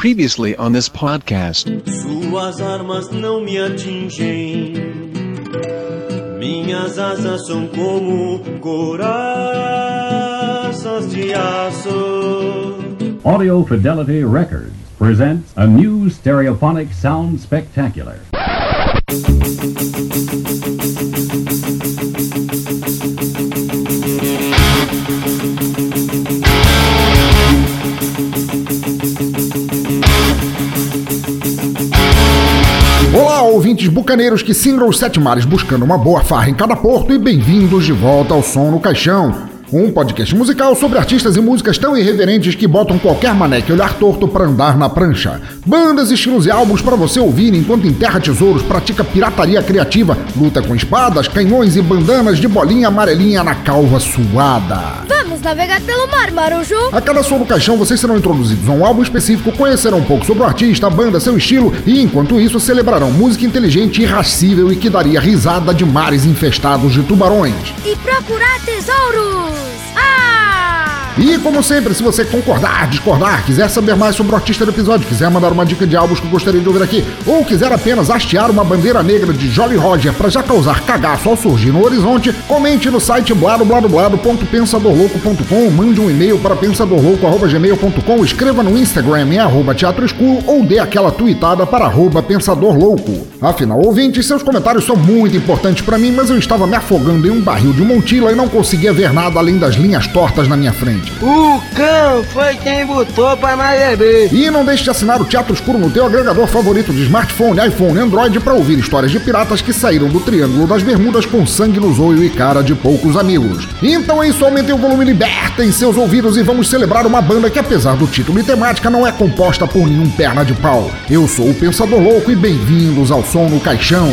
Previously on this podcast. Suas armas não me atingem. Minhas asas são como coraças de aço. Audio Fidelity Records presents a new stereophonic sound spectacular. Ouvintes bucaneiros que singram os sete mares buscando uma boa farra em cada porto e bem-vindos de volta ao Som no Caixão. Um podcast musical sobre artistas e músicas tão irreverentes que botam qualquer maneque olhar torto para andar na prancha. Bandas, estilos e álbuns para você ouvir enquanto enterra tesouros, pratica pirataria criativa, luta com espadas, canhões e bandanas de bolinha amarelinha na calva suada. Vamos navegar pelo mar, Marujo! A cada som no caixão, vocês serão introduzidos a um álbum específico, conhecerão um pouco sobre o artista, a banda, seu estilo e, enquanto isso, celebrarão música inteligente irracível e que daria risada de mares infestados de tubarões. E procurar tesouros! Ah! E, como sempre, se você concordar, discordar, quiser saber mais sobre o artista do episódio, quiser mandar uma dica de álbuns que gostaria de ouvir aqui, ou quiser apenas hastear uma bandeira negra de Jolly Roger para já causar cagaço ao surgir no horizonte, comente no site bladobladoblado.pensadorlouco.com, mande um e-mail para pensadorlouco.gmail.com, escreva no Instagram em arroba teatro escuro ou dê aquela tweetada para arroba pensadorlouco. Afinal, ouvintes, seus comentários são muito importantes para mim, mas eu estava me afogando em um barril de Montila e não conseguia ver nada além das linhas tortas na minha frente. O cão foi quem botou pra nós beber. E não deixe de assinar o Teatro Escuro no teu agregador favorito de smartphone, iPhone Android para ouvir histórias de piratas que saíram do Triângulo das Bermudas com sangue no zoio e cara de poucos amigos. Então é isso, aumentem o volume, libertem seus ouvidos e vamos celebrar uma banda que, apesar do título e temática, não é composta por nenhum perna de pau. Eu sou o Pensador Louco e bem-vindos ao Som no Caixão.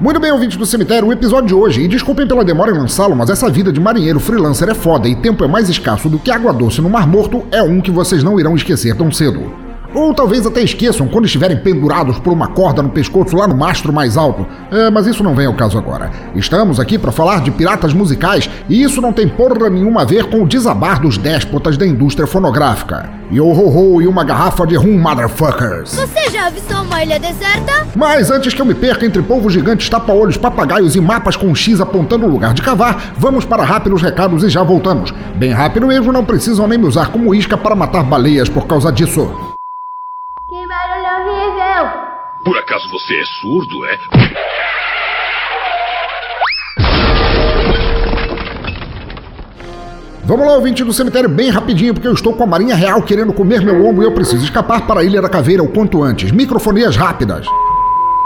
Muito bem, ouvintes do cemitério, o episódio de hoje, e desculpem pela demora em lançá-lo, mas essa vida de marinheiro freelancer é foda e tempo é mais escasso do que água doce no Mar Morto, é um que vocês não irão esquecer tão cedo. Ou talvez até esqueçam quando estiverem pendurados por uma corda no pescoço lá no mastro mais alto. É, mas isso não vem ao caso agora. Estamos aqui para falar de piratas musicais e isso não tem porra nenhuma a ver com o desabar dos déspotas da indústria fonográfica. Yo ho ho e uma garrafa de rum, motherfuckers. Você já avistou uma ilha deserta? Mas antes que eu me perca entre polvos gigantes, tapa-olhos, papagaios e mapas com X apontando o lugar de cavar, vamos para rápidos recados e já voltamos. Bem rápido mesmo, não precisam nem me usar como isca para matar baleias por causa disso. Que barulho horrível! Por acaso você é surdo, é? Vamos lá, ouvinte do cemitério, bem rapidinho, porque eu estou com a Marinha Real querendo comer meu ombro e eu preciso escapar para a Ilha da Caveira o quanto antes. Microfonias rápidas.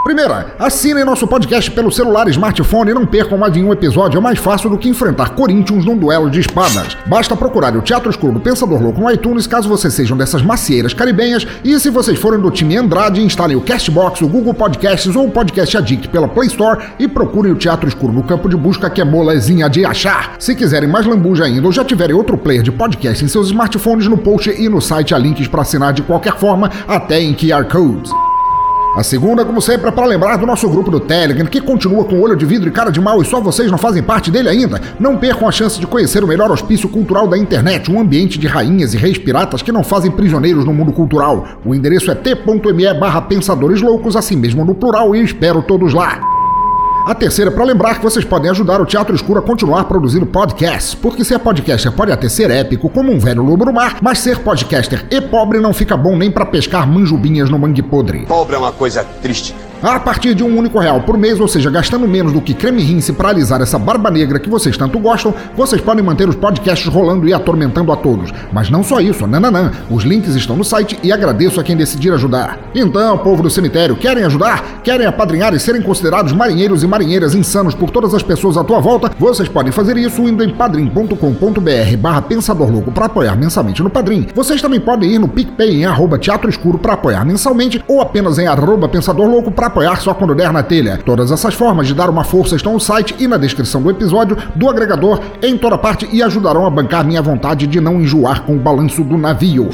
Primeira, assinem nosso podcast pelo celular smartphone e não percam mais nenhum episódio. É mais fácil do que enfrentar Corinthians num duelo de espadas. Basta procurar o Teatro Escuro do Pensador Louco no iTunes caso vocês sejam dessas macieiras caribenhas. E se vocês forem do time Andrade, instalem o Castbox, o Google Podcasts ou o Podcast Addict pela Play Store e procurem o Teatro Escuro no campo de busca que é molezinha de achar. Se quiserem mais lambuja ainda ou já tiverem outro player de podcast em seus smartphones, no post e no site há links para assinar de qualquer forma, até em QR Codes. A segunda, como sempre, é para lembrar do nosso grupo do Telegram, que continua com olho de vidro e cara de mal e só vocês não fazem parte dele ainda. Não percam a chance de conhecer o melhor hospício cultural da internet, um ambiente de rainhas e reis piratas que não fazem prisioneiros no mundo cultural. O endereço é t.me barra pensadores loucos, assim mesmo no plural, e espero todos lá. A terceira, para lembrar que vocês podem ajudar o Teatro Escuro a continuar produzindo podcasts, porque ser podcaster pode até ser épico, como um velho lobo no mar, mas ser podcaster e pobre não fica bom nem para pescar manjubinhas no mangue podre. Pobre é uma coisa triste. A partir de um único real por mês, ou seja, gastando menos do que creme rinse para alisar essa barba negra que vocês tanto gostam, vocês podem manter os podcasts rolando e atormentando a todos. Mas não só isso, nananã. Os links estão no site e agradeço a quem decidir ajudar. Então, povo do cemitério, querem ajudar? Querem apadrinhar e serem considerados marinheiros e marinheiras insanos por todas as pessoas à tua volta? Vocês podem fazer isso indo em padrim.com.br barra Pensador Louco para apoiar mensalmente no Padrim. Vocês também podem ir no PicPay em arroba Teatro Escuro para apoiar mensalmente ou apenas em arroba Pensador Louco para apoiar só quando der na telha. Todas essas formas de dar uma força estão no site e na descrição do episódio, do agregador, em toda parte e ajudarão a bancar minha vontade de não enjoar com o balanço do navio.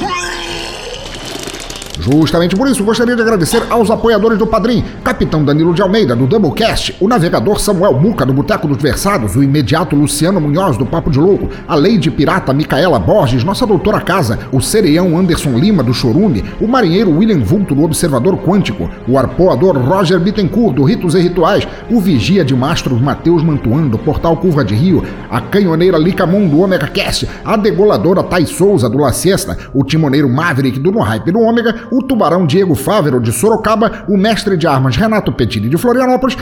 Justamente por isso, gostaria de agradecer aos apoiadores do Padrim, Capitão Danilo de Almeida, do Doublecast, o navegador Samuel Muca, do Boteco dos Versados, o imediato Luciano Munhoz, do Papo de Louco, a Lady Pirata Micaela Borges, nossa doutora casa, o Cereão Anderson Lima, do Chorume, o marinheiro William Vulto, do Observador Quântico, o arpoador Roger Bittencourt, do Ritos e Rituais, o vigia de mastros Matheus Mantuan, do Portal Curva de Rio, a canhoneira Licamon, do Omega Cast, a degoladora Thais Souza, do La Siesta, o timoneiro Maverick, do No Hype do Ômega, o tubarão Diego Fávero, de Sorocaba, o mestre de armas Renato Petini, de Florianópolis,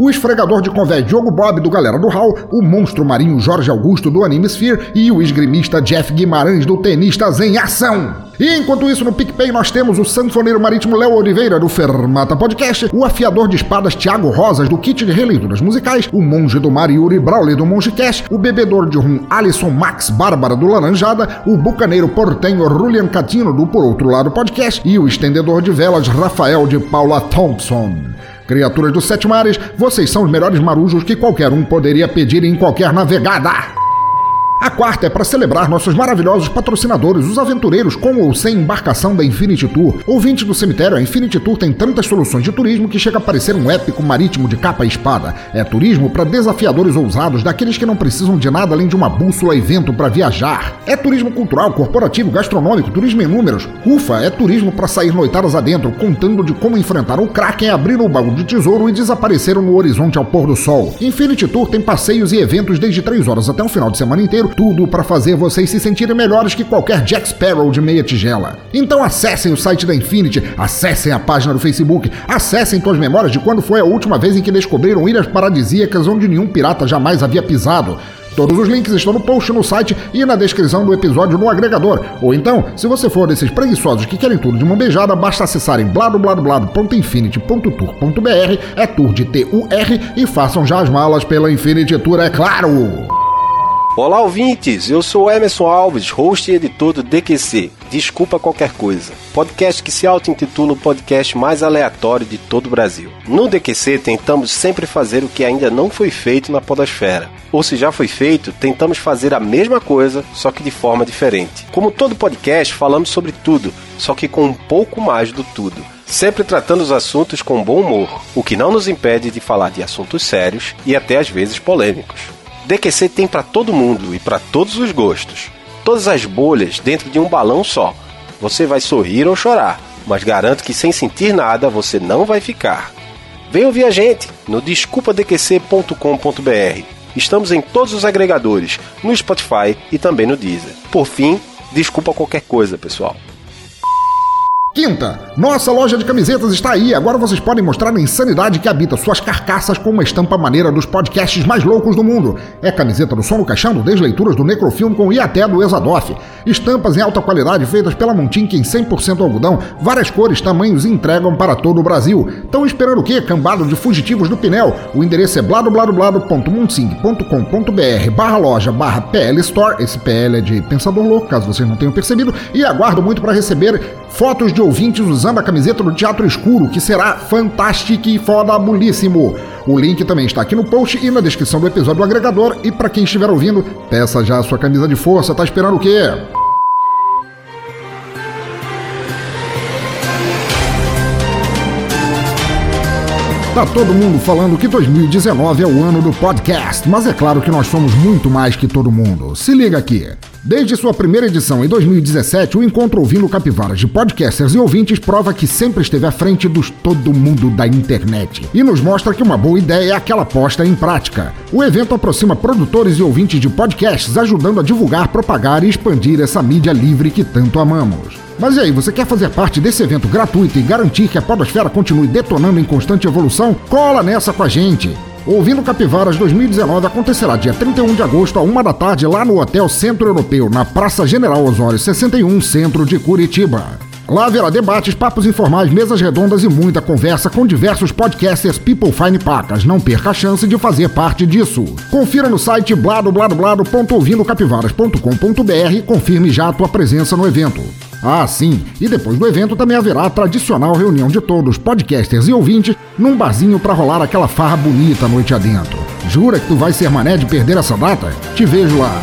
o esfregador de convé Diogo Bob do Galera do Hall, o monstro marinho Jorge Augusto do Anime Sphere e o esgrimista Jeff Guimarães do Tenistas em Ação. E enquanto isso, no PicPay nós temos o sanfoneiro marítimo Léo Oliveira do Fermata Podcast, o afiador de espadas Thiago Rosas do Kit de Releituras Musicais, o monge do mar Yuri Brawley do Monge Cash, o bebedor de rum Alisson Max Bárbara do Laranjada, o bucaneiro portenho Julian Catino do Por Outro Lado Podcast e o estendedor de velas Rafael de Paula Thompson. Criaturas dos Sete Mares, vocês são os melhores marujos que qualquer um poderia pedir em qualquer navegada. A quarta é para celebrar nossos maravilhosos patrocinadores, os aventureiros com ou sem embarcação da Infinity Tour. Ouvinte do cemitério, a Infinity Tour tem tantas soluções de turismo que chega a parecer um épico marítimo de capa e espada. É turismo para desafiadores ousados, daqueles que não precisam de nada além de uma bússola e vento para viajar. É turismo cultural, corporativo, gastronômico, turismo em números. Ufa, é turismo para sair noitadas adentro, contando de como enfrentaram o Kraken, abriram o baú de tesouro e desapareceram no horizonte ao pôr do sol. Infinity Tour tem passeios e eventos desde 3 horas até um final de semana inteiro, tudo para fazer vocês se sentirem melhores que qualquer Jack Sparrow de meia tigela. Então acessem o site da Infinity, acessem a página do Facebook, acessem suas memórias de quando foi a última vez em que descobriram ilhas paradisíacas onde nenhum pirata jamais havia pisado. Todos os links estão no post no site e na descrição do episódio no agregador. Ou então, se você for desses preguiçosos que querem tudo de uma beijada, basta acessarem bladobladoblado.infinity.tour.br, é tour de T-U-R, e façam já as malas pela Infinity Tour, é claro! Olá, ouvintes! Eu sou Emerson Alves, host e editor do DQC. Desculpa qualquer coisa. Podcast que se auto-intitula o podcast mais aleatório de todo o Brasil. No DQC, tentamos sempre fazer o que ainda não foi feito na Podosfera. Ou se já foi feito, tentamos fazer a mesma coisa, só que de forma diferente. Como todo podcast, falamos sobre tudo, só que com um pouco mais do tudo sempre tratando os assuntos com bom humor, o que não nos impede de falar de assuntos sérios e até às vezes polêmicos. DQC tem para todo mundo e para todos os gostos. Todas as bolhas dentro de um balão só. Você vai sorrir ou chorar, mas garanto que sem sentir nada você não vai ficar. Venha ouvir a gente no desculpadqc.com.br. Estamos em todos os agregadores, no Spotify e também no Deezer. Por fim, desculpa qualquer coisa, pessoal. Quinta, nossa loja de camisetas está aí. Agora vocês podem mostrar a insanidade que habita suas carcaças com uma estampa maneira dos podcasts mais loucos do mundo. É camiseta do Som no Caixão, do Desleituras do Necrofilme com e até do Exadoff. Estampas em alta qualidade feitas pela Montink em 100% algodão, várias cores, tamanhos entregam para todo o Brasil. Estão esperando o quê? Cambado de fugitivos do Pinel. O endereço é bladobladoblado.munsing.com.br barra loja barra PL Store. Esse PL é de Pensador Louco, caso vocês não tenham percebido. E aguardo muito para receber fotos de ouvintes usando a camiseta do Teatro Escuro, que será fantástico e fodabulíssimo. O link também está aqui no post e na descrição do episódio do agregador. E para quem estiver ouvindo, peça já a sua camisa de força. Tá esperando o quê? Tá todo mundo falando que 2019 é o ano do podcast, mas é claro que nós somos muito mais que todo mundo. Se liga aqui. Desde sua primeira edição em 2017, o Encontro Ouvindo Capivaras de podcasters e ouvintes prova que sempre esteve à frente dos todo mundo da internet e nos mostra que uma boa ideia é aquela posta em prática. O evento aproxima produtores e ouvintes de podcasts, ajudando a divulgar, propagar e expandir essa mídia livre que tanto amamos. Mas e aí, você quer fazer parte desse evento gratuito e garantir que a Podosfera continue detonando em constante evolução? Cola nessa com a gente! Ouvindo Capivaras 2019 acontecerá dia 31 de agosto, a uma da tarde, lá no Hotel Centro Europeu, na Praça General Osório 61, centro de Curitiba. Lá haverá debates, papos informais, mesas redondas e muita conversa com diversos podcasters People Fine Pacas. Não perca a chance de fazer parte disso. Confira no site bladobladoblado.ouvindocapivaras.com.br e confirme já a tua presença no evento. Ah, sim, e depois do evento também haverá a tradicional reunião de todos, podcasters e ouvintes, num barzinho para rolar aquela farra bonita noite adentro. Jura que tu vai ser mané de perder essa data? Te vejo lá.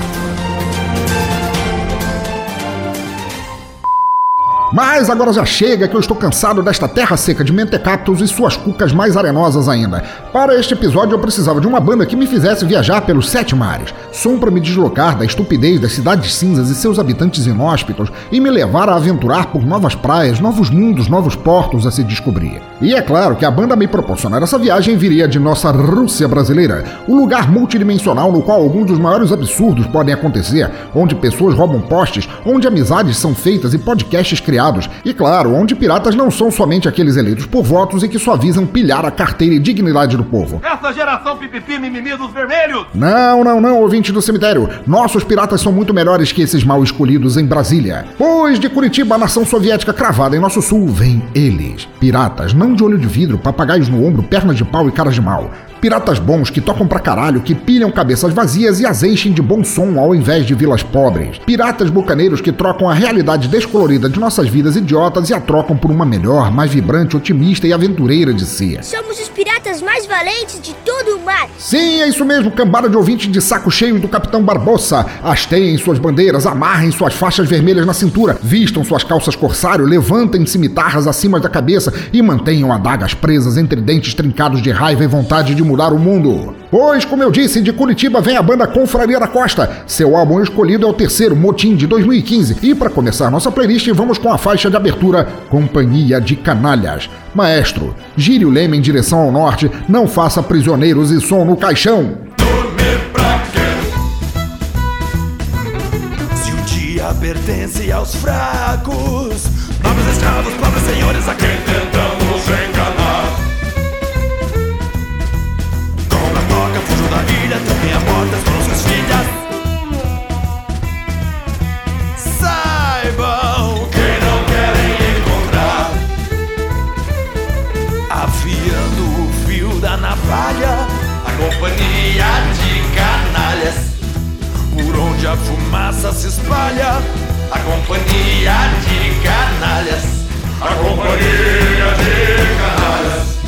Mas agora já chega que eu estou cansado desta terra seca de mentecaptos e suas cucas mais arenosas ainda. Para este episódio eu precisava de uma banda que me fizesse viajar pelos sete mares, som para me deslocar da estupidez das cidades cinzas e seus habitantes inóspitos e me levar a aventurar por novas praias, novos mundos, novos portos a se descobrir. E é claro que a banda me proporcionar essa viagem viria de nossa Rússia brasileira, o lugar multidimensional no qual alguns dos maiores absurdos podem acontecer, onde pessoas roubam postes, onde amizades são feitas e podcasts criados criados. E claro, onde piratas não são somente aqueles eleitos por votos e que só visam pilhar a carteira e dignidade do povo. Essa geração pipipi mimimi dos vermelhos! Não, não, não, ouvinte do cemitério. Nossos piratas são muito melhores que esses mal escolhidos em Brasília. Pois de Curitiba, a nação soviética cravada em nosso sul, vem eles. Piratas, não de olho de vidro, papagaios no ombro, pernas de pau e caras de mal. Piratas bons que tocam pra caralho, que pilham cabeças vazias e as enchem de bom som ao invés de vilas pobres. Piratas bucaneiros que trocam a realidade descolorida de nossas vidas idiotas e a trocam por uma melhor, mais vibrante, otimista e aventureira de si. Somos os piratas mais valentes de todo o mar. Sim, é isso mesmo, cambada de ouvintes de saco cheio do Capitão Barbosa. Hasteiem suas bandeiras, amarrem suas faixas vermelhas na cintura, vistam suas calças corsário, levantem cimitarras acima da cabeça e mantenham adagas presas entre dentes trincados de raiva e vontade de mudar o mundo. Pois, como eu disse, de Curitiba vem a banda Confraria da Costa. Seu álbum escolhido é o terceiro, Motim, de 2015. E para começar nossa playlist, vamos com a faixa de abertura Companhia de Canalhas. Maestro, gire o leme em direção ao norte, não faça prisioneiros e som no caixão. Se o dia pertence aos fracos, nobres escravos, pobres senhores a a companhia de canalhas. Por onde a fumaça se espalha, a companhia de canalhas. A companhia de canalhas.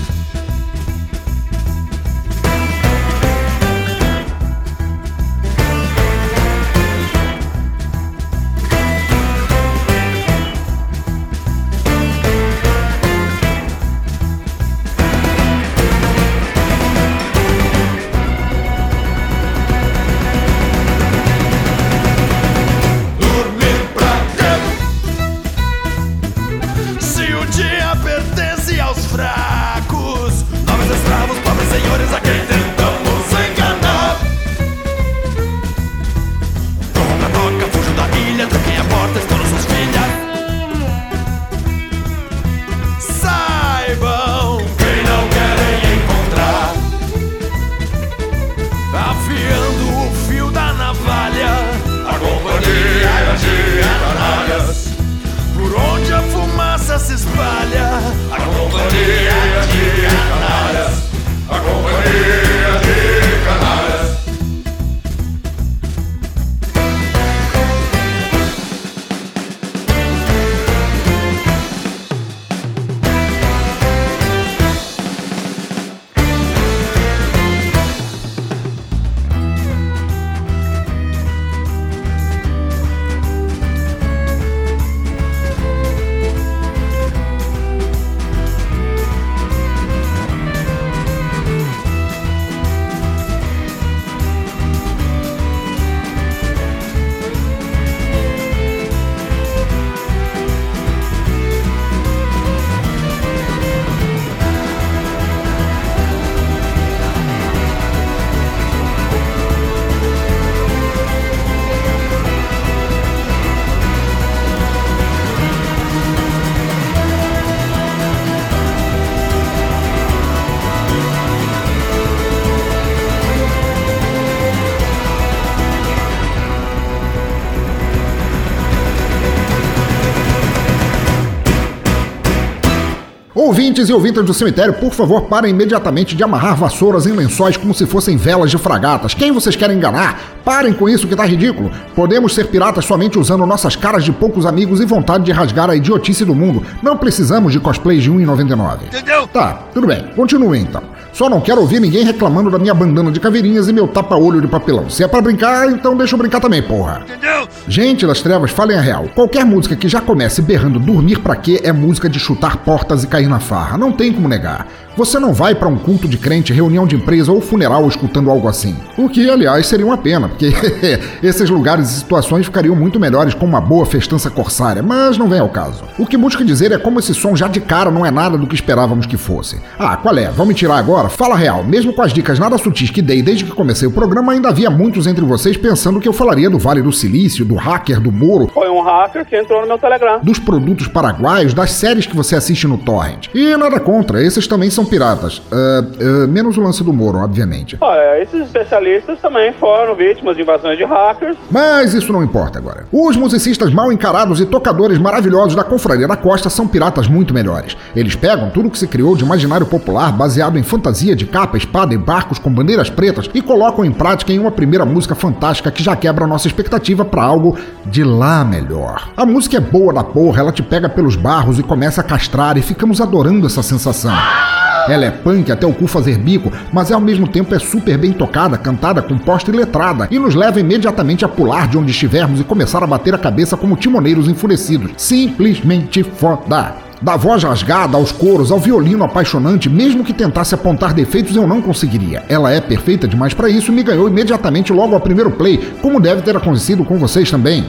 Ouvintes e ouvintas do cemitério, por favor, parem imediatamente de amarrar vassouras em lençóis como se fossem velas de fragatas. Quem vocês querem enganar? Parem com isso que tá ridículo. Podemos ser piratas somente usando nossas caras de poucos amigos e vontade de rasgar a idiotice do mundo. Não precisamos de cosplays de 1,99. Entendeu? Tá, tudo bem. Continuem então. Só não quero ouvir ninguém reclamando da minha bandana de caveirinhas e meu tapa-olho de papelão. Se é pra brincar, então deixa eu brincar também, porra. Entendeu? Gente das trevas, falem a real. Qualquer música que já comece berrando dormir pra quê é música de chutar portas e cair na farra. Não tem como negar. Você não vai pra um culto de crente, reunião de empresa ou funeral escutando algo assim. O que, aliás, seria uma pena, porque esses lugares e situações ficariam muito melhores com uma boa festança corsária, mas não vem ao caso. O que busca dizer é como esse som já de cara não é nada do que esperávamos que fosse. Ah, qual é? Vamos tirar agora? Fala real. Mesmo com as dicas nada sutis que dei desde que comecei o programa, ainda havia muitos entre vocês pensando que eu falaria do Vale do Silício, do hacker, do Moro, Foi um hacker que entrou no meu Telegram. dos produtos paraguaios, das séries que você assiste no torrent. E nada contra, esses também são piratas. Ah, ah, menos o lance do Moro, obviamente. Olha, esses especialistas também foram vítimas de invasões de hackers. Mas isso não importa agora. Os musicistas mal encarados e tocadores maravilhosos da Confraria da Costa são piratas muito melhores. Eles pegam tudo que se criou de imaginário popular baseado em fantasia de capa, espada e barcos com bandeiras pretas e colocam em prática em uma primeira música fantástica que já quebra nossa expectativa pra algo de lá melhor. A música é boa da porra, ela te pega pelos barros e começa a castrar e ficamos adorando essa sensação. Ela é punk até o cu fazer bico, mas ao mesmo tempo é super bem tocada, cantada, composta e letrada, e nos leva imediatamente a pular de onde estivermos e começar a bater a cabeça como timoneiros enfurecidos. Simplesmente foda. Da voz rasgada aos coros, ao violino apaixonante, mesmo que tentasse apontar defeitos, eu não conseguiria. Ela é perfeita demais para isso e me ganhou imediatamente logo ao primeiro play, como deve ter acontecido com vocês também.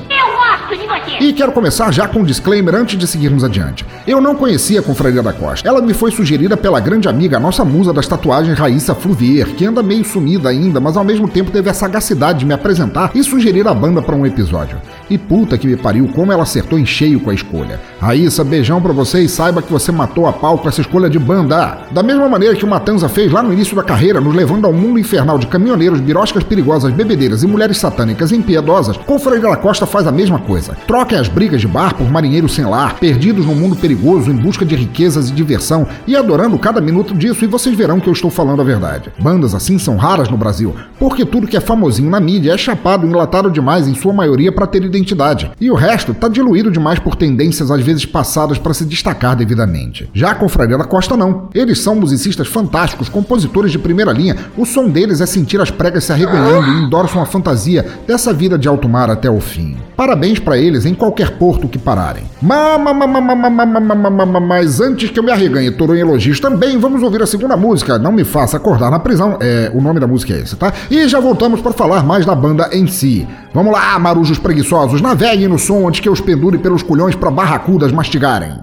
E quero começar já com um disclaimer antes de seguirmos adiante. Eu não conhecia a Confraria da Costa. Ela me foi sugerida pela grande amiga, a nossa musa das tatuagens, Raíssa Fluvier, que anda meio sumida ainda, mas ao mesmo tempo teve a sagacidade de me apresentar e sugerir a banda para um episódio. E puta que me pariu, como ela acertou em cheio com a escolha. Raíssa, beijão pra você e saiba que você matou a pau com essa escolha de banda. Da mesma maneira que o Matanza fez lá no início da carreira, nos levando ao mundo infernal de caminhoneiros, biroscas perigosas, bebedeiras e mulheres satânicas impiedosas, Confraria da Costa faz a mesma coisa. Troquem as brigas de bar por marinheiros sem lar, perdidos num mundo perigoso em busca de riquezas e diversão, e adorando cada minuto disso, e vocês verão que eu estou falando a verdade. Bandas assim são raras no Brasil, porque tudo que é famosinho na mídia é chapado e enlatado demais em sua maioria para ter identidade. E o resto tá diluído demais por tendências às vezes passadas para se destacar devidamente. Já a Confraria da Costa não. Eles são musicistas fantásticos, compositores de primeira linha. O som deles é sentir as pregas se arreganhando e endossam a fantasia dessa vida de alto mar até o fim. Parabéns para eles em qualquer porto que pararem. Mas antes que eu me arreganhe, Toru em elogios também, vamos ouvir a segunda música, Não Me Faça Acordar na Prisão. É, o nome da música é esse, tá? E já voltamos para falar mais da banda em si. Vamos lá, marujos preguiçosos, naveguem no som antes que eu os pendure pelos culhões para barracudas mastigarem.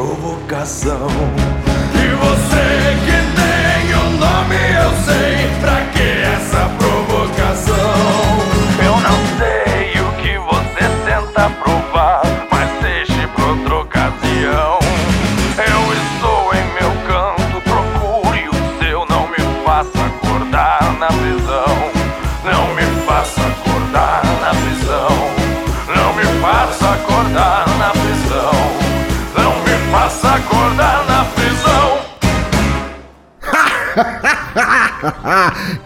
provocação.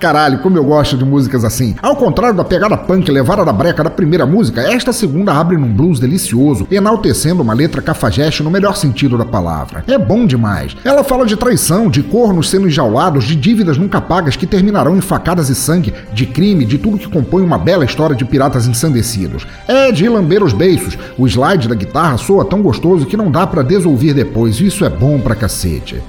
Caralho, como eu gosto de músicas assim. Ao contrário da pegada punk levada da breca da primeira música, esta segunda abre num blues delicioso, enaltecendo uma letra cafajeste no melhor sentido da palavra. É bom demais. Ela fala de traição, de cornos sendo enjaulados, de dívidas nunca pagas que terminarão em facadas e sangue, de crime, de tudo que compõe uma bela história de piratas ensandecidos. É de lamber os beiços. O slide da guitarra soa tão gostoso que não dá pra desouvir depois. Isso é bom pra cacete.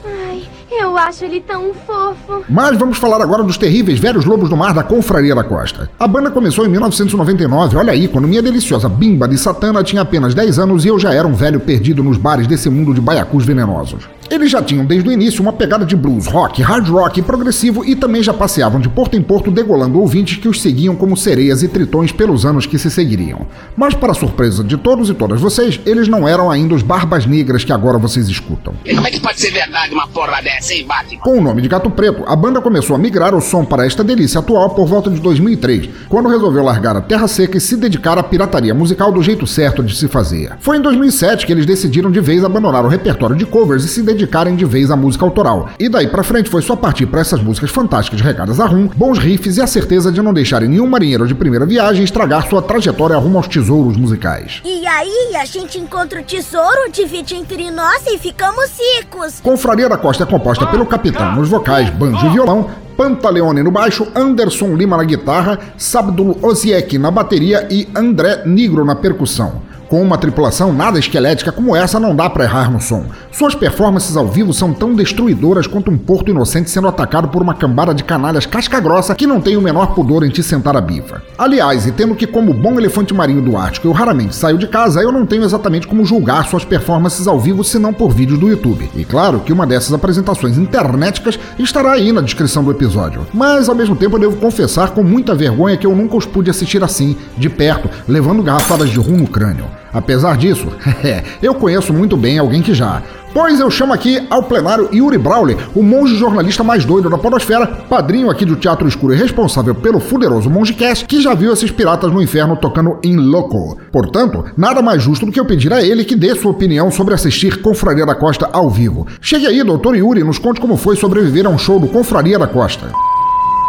Eu acho ele tão fofo. Mas vamos falar agora dos terríveis velhos lobos do mar da Confraria da Costa. A banda começou em 1999, olha aí, quando minha deliciosa bimba de satana tinha apenas 10 anos e eu já era um velho perdido nos bares desse mundo de baiacus venenosos. Eles já tinham desde o início uma pegada de blues, rock, hard rock e progressivo e também já passeavam de porto em porto degolando ouvintes que os seguiam como sereias e tritões pelos anos que se seguiriam. Mas para surpresa de todos e todas vocês, eles não eram ainda os barbas negras que agora vocês escutam. E como é que pode ser verdade uma porra dessa, hein, Batman? Com o nome de Gato Preto, a banda começou a migrar o som para esta delícia atual por volta de 2003, quando resolveu largar a terra seca e se dedicar à pirataria musical do jeito certo de se fazer. Foi em 2007 que eles decidiram de vez abandonar o repertório de covers e se dedicarem de vez à música autoral. E daí pra frente foi só partir para essas músicas fantásticas regadas a rum, bons riffs e a certeza de não deixarem nenhum marinheiro de primeira viagem estragar sua trajetória rumo aos tesouros musicais. E aí, a gente encontra o tesouro, divide entre nós e ficamos ricos. Confraria da Costa é composta pelo capitão nos vocais, banjo e violão, Pantaleone no baixo, Anderson Lima na guitarra, Sabdul Oziek na bateria e André Nigro na percussão. Com uma tripulação nada esquelética como essa, não dá pra errar no som. Suas performances ao vivo são tão destruidoras quanto um porto inocente sendo atacado por uma cambada de canalhas casca-grossa que não tem o menor pudor em te sentar a bifa. Aliás, e tendo que, como bom elefante marinho do Ártico, eu raramente saio de casa, eu não tenho exatamente como julgar suas performances ao vivo senão por vídeos do YouTube. E claro que uma dessas apresentações internéticas estará aí na descrição do episódio. Mas ao mesmo tempo eu devo confessar com muita vergonha que eu nunca os pude assistir assim, de perto, levando garrafadas de rum no crânio. Apesar disso, eu conheço muito bem alguém que já. Pois eu chamo aqui ao plenário Yuri Brawley, o monge jornalista mais doido da podosfera, padrinho aqui do Teatro Escuro e responsável pelo fuderoso Mongecast, que já viu esses piratas no inferno tocando em loco. Portanto, nada mais justo do que eu pedir a ele que dê sua opinião sobre assistir Confraria da Costa ao vivo. Chegue aí, doutor Yuri, e nos conte como foi sobreviver a um show do Confraria da Costa.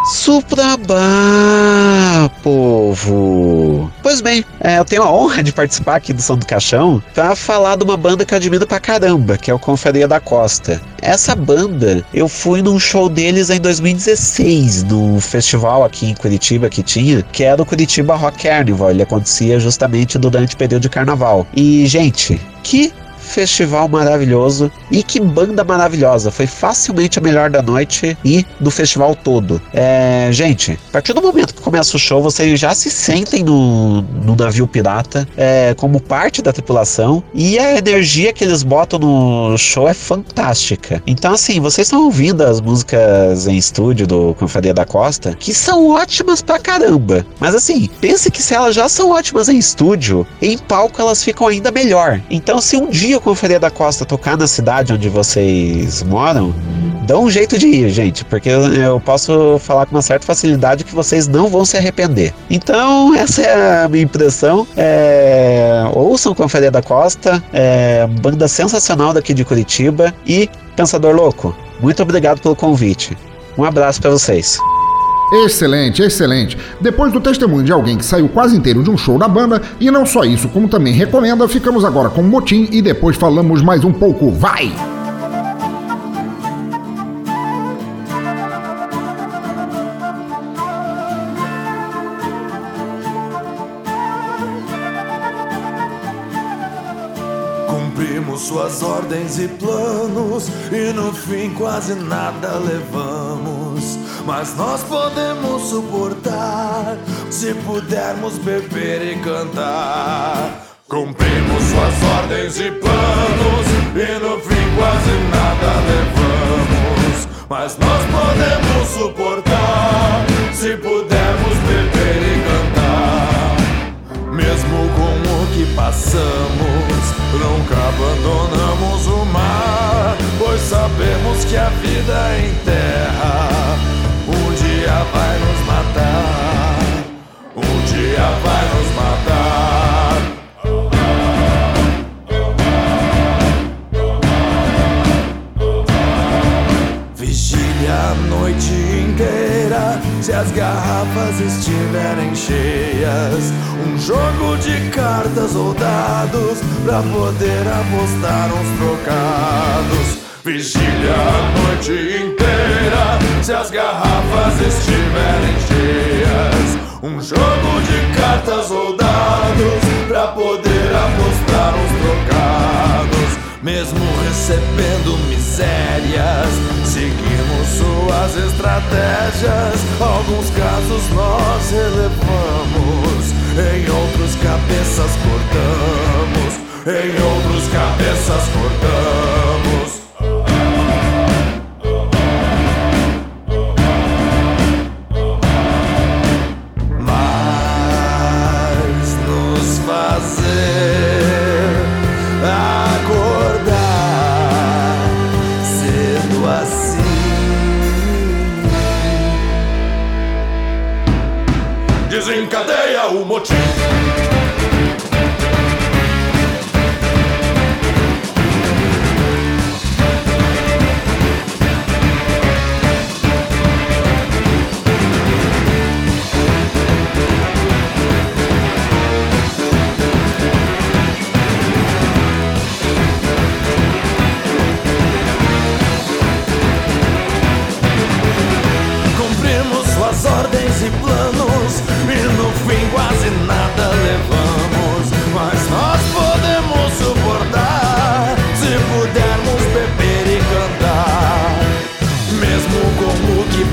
Suprabá, povo! Pois bem, é, eu tenho a honra de participar aqui do Som do Caixão para falar de uma banda que eu admiro pra caramba, que é o Confraria da Costa. Essa banda, eu fui num show deles em 2016, no festival aqui em Curitiba que tinha, que era o Curitiba Rock Carnival. Ele acontecia justamente durante o período de carnaval. E, gente, que festival maravilhoso e que banda maravilhosa. Foi facilmente a melhor da noite e do festival todo. É, gente, a partir do momento que começa o show, vocês já se sentem no, no navio pirata é, como parte da tripulação e a energia que eles botam no show é fantástica. Então, assim, vocês estão ouvindo as músicas em estúdio do Confraria da Costa, que são ótimas pra caramba. Mas, assim, pense que se elas já são ótimas em estúdio, em palco elas ficam ainda melhor. Então, se um dia Confraria da Costa tocar na cidade onde vocês moram, dá um jeito de ir, gente, porque eu, eu, posso falar com uma certa facilidade que vocês não vão se arrepender. Então, essa é a minha impressão. É, ouçam Confraria da Costa, é, banda sensacional daqui de Curitiba e Pensador Louco, muito obrigado pelo convite. Um abraço para vocês. Excelente, excelente. Depois do testemunho de alguém que saiu quase inteiro de um show da banda, e não só isso, como também recomenda, ficamos agora com o motim e depois falamos mais um pouco. Vai! Cumprimos suas ordens e planos e no fim quase nada levamos. Mas nós podemos suportar se pudermos beber e cantar. Cumprimos suas ordens e planos e no fim quase nada levamos. Mas nós podemos suportar se pudermos beber e cantar. Mesmo com o que passamos, nunca abandonamos o mar, pois sabemos que a vida em terra nos matar. Um dia vai nos matar. Vigília a noite inteira se as garrafas estiverem cheias. Um jogo de cartas ou dados pra poder apostar uns trocados. Vigília a noite inteira se as garrafas estiverem cheias. Um jogo de cartas ou dados pra poder apostar uns trocados. Mesmo recebendo misérias, seguimos suas estratégias. Alguns casos nós relevamos, em outros cabeças cortamos, em outros cabeças cortamos.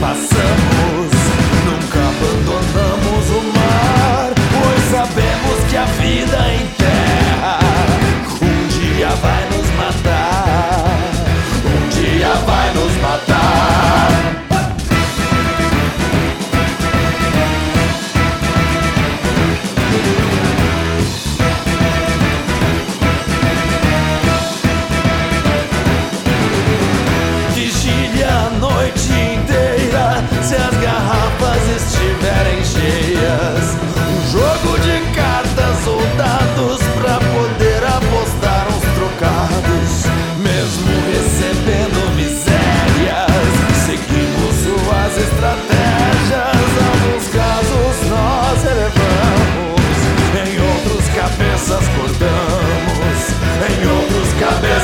Com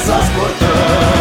cabeças cortamos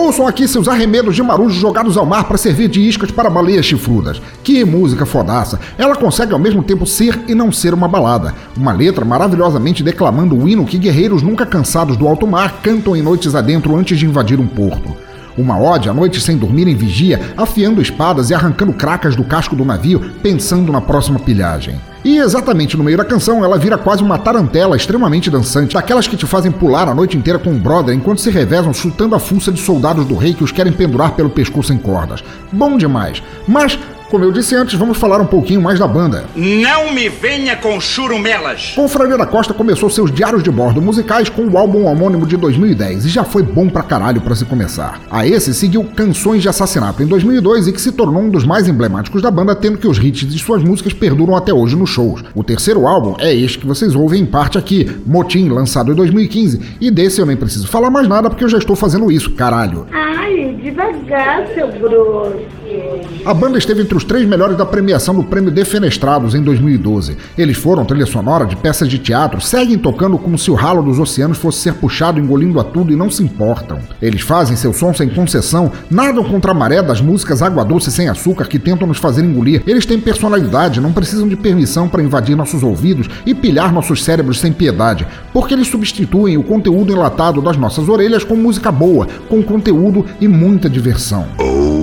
Ouçam aqui seus arremedos de marujo jogados ao mar para servir de iscas para baleias chifrudas. Que música fodaça! Ela consegue ao mesmo tempo ser e não ser uma balada. Uma letra maravilhosamente declamando o hino que guerreiros nunca cansados do alto mar cantam em noites adentro antes de invadir um porto. Uma ode à noite sem dormir em vigia, afiando espadas e arrancando cracas do casco do navio, pensando na próxima pilhagem. E exatamente no meio da canção, ela vira quase uma tarantela extremamente dançante, daquelas que te fazem pular a noite inteira com um brother enquanto se revezam chutando a fuça de soldados do rei que os querem pendurar pelo pescoço em cordas. Bom demais. Mas, como eu disse antes, vamos falar um pouquinho mais da banda. Não me venha com churumelas! Confraria da Costa começou seus diários de bordo musicais com o álbum homônimo de 2010 e já foi bom pra caralho pra se começar. A esse seguiu Canções de Assassinato em 2002 e que se tornou um dos mais emblemáticos da banda, tendo que os hits de suas músicas perduram até hoje nos shows. O terceiro álbum é este que vocês ouvem em parte aqui, Motim, lançado em 2015, e desse eu nem preciso falar mais nada porque eu já estou fazendo isso, caralho. Ai, devagar, seu grosso. A banda esteve entre os três melhores da premiação do Prêmio Defenestrados em 2012. Eles foram trilha sonora de peças de teatro, seguem tocando como se o ralo dos oceanos fosse ser puxado engolindo a tudo e não se importam. Eles fazem seu som sem concessão, nadam contra a maré das músicas água doce sem açúcar que tentam nos fazer engolir. Eles têm personalidade, não precisam de permissão para invadir nossos ouvidos e pilhar nossos cérebros sem piedade, porque eles substituem o conteúdo enlatado das nossas orelhas com música boa, com conteúdo e muita diversão. Oh.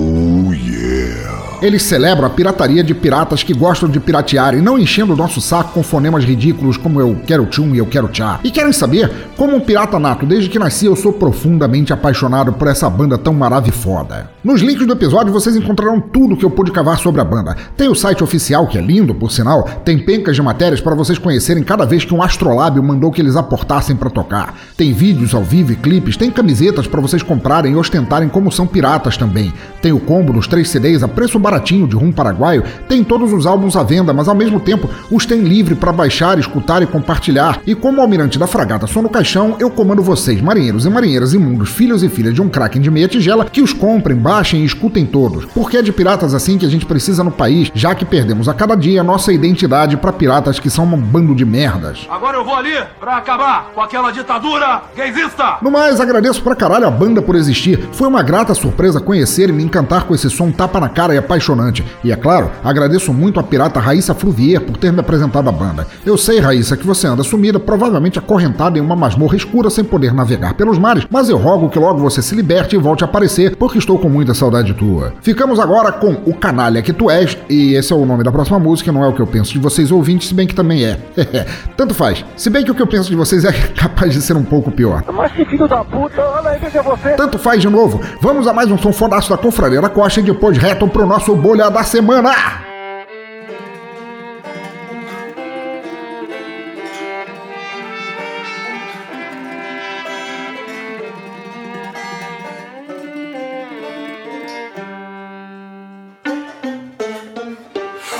Eles celebram a pirataria de piratas que gostam de piratear e não enchendo o nosso saco com fonemas ridículos como eu quero tchum e eu quero tchá. E querem saber? Como um pirata nato, desde que nasci eu sou profundamente apaixonado por essa banda tão maravilhosa. Nos links do episódio vocês encontrarão tudo que eu pude cavar sobre a banda. Tem o site oficial, que é lindo, por sinal, tem pencas de matérias para vocês conhecerem cada vez que um astrolábio mandou que eles aportassem para tocar. Tem vídeos ao vivo e clipes, tem camisetas para vocês comprarem e ostentarem como são piratas também. Tem o combo dos três CDs a preço baratinho de rum paraguaio, tem todos os álbuns à venda, mas ao mesmo tempo os tem livre para baixar, escutar e compartilhar. E como almirante da fragata sou no caixão, eu comando vocês, marinheiros e marinheiras imundos, filhos e filhas de um kraken de meia tigela, que os comprem, baixem e escutem todos. Porque é de piratas assim que a gente precisa no país, já que perdemos a cada dia nossa identidade para piratas que são um bando de merdas. Agora eu vou ali pra acabar com aquela ditadura gaysista! No mais, agradeço pra caralho a banda por existir. Foi uma grata surpresa conhecer e me encantar com esse som tapa na cara e apaixonante. E é claro, agradeço muito a pirata Raíssa Fruvier por ter me apresentado a banda. Eu sei, Raíssa, que você anda sumida, provavelmente acorrentada em uma masmorra escura sem poder navegar pelos mares, mas eu rogo que logo você se liberte e volte a aparecer, porque estou com muita saudade tua. Ficamos agora com O Canalha Que Tu És, e esse é o nome da próxima música, não é o que eu penso de vocês ouvintes, se bem que também é. Tanto faz. Se bem que o que eu penso de vocês é capaz de ser um pouco pior. Mas que filho da puta, olha aí, veja você. Tanto faz de novo. Vamos a mais um som fodaço da Confraria da Costa e depois reto pro nosso bolha da semana.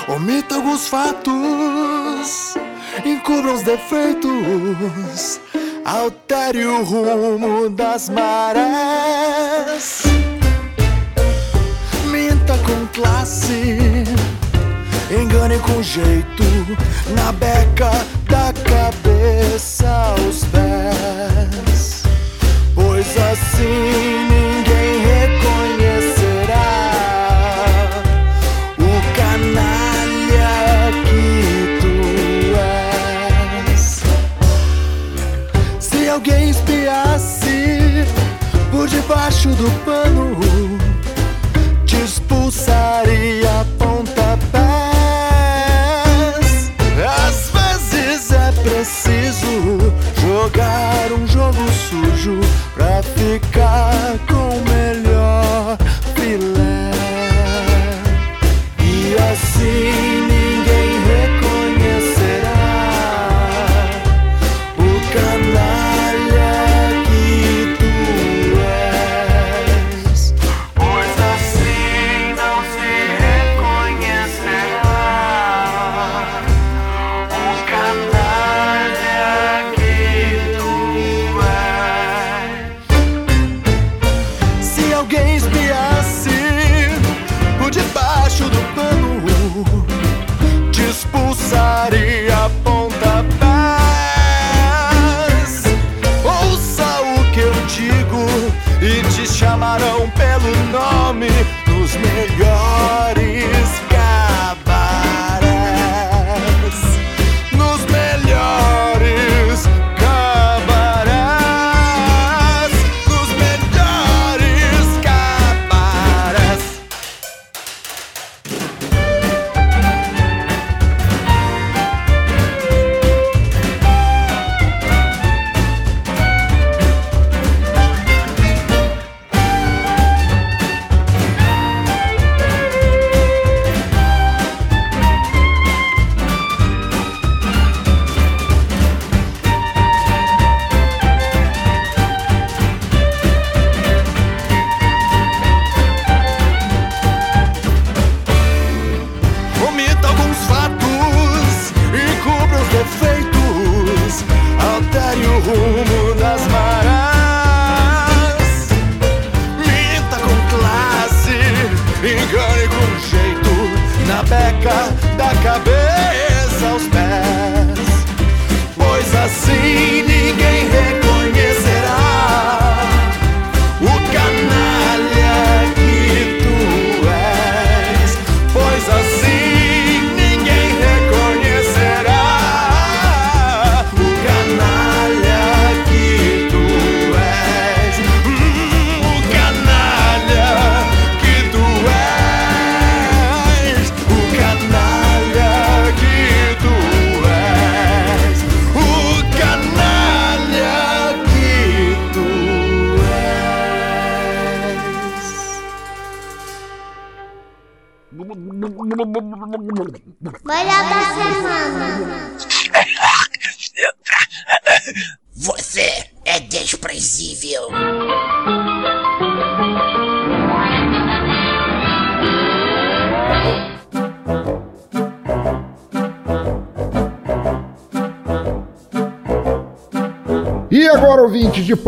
Omita alguns fatos, encubra os defeitos, altere o rumo das marés. Com classe, engane com jeito, na beca da cabeça aos pés. Pois assim ninguém reconhecerá o canalha que tu és. Se alguém espiasse por debaixo do pano, expulsaria a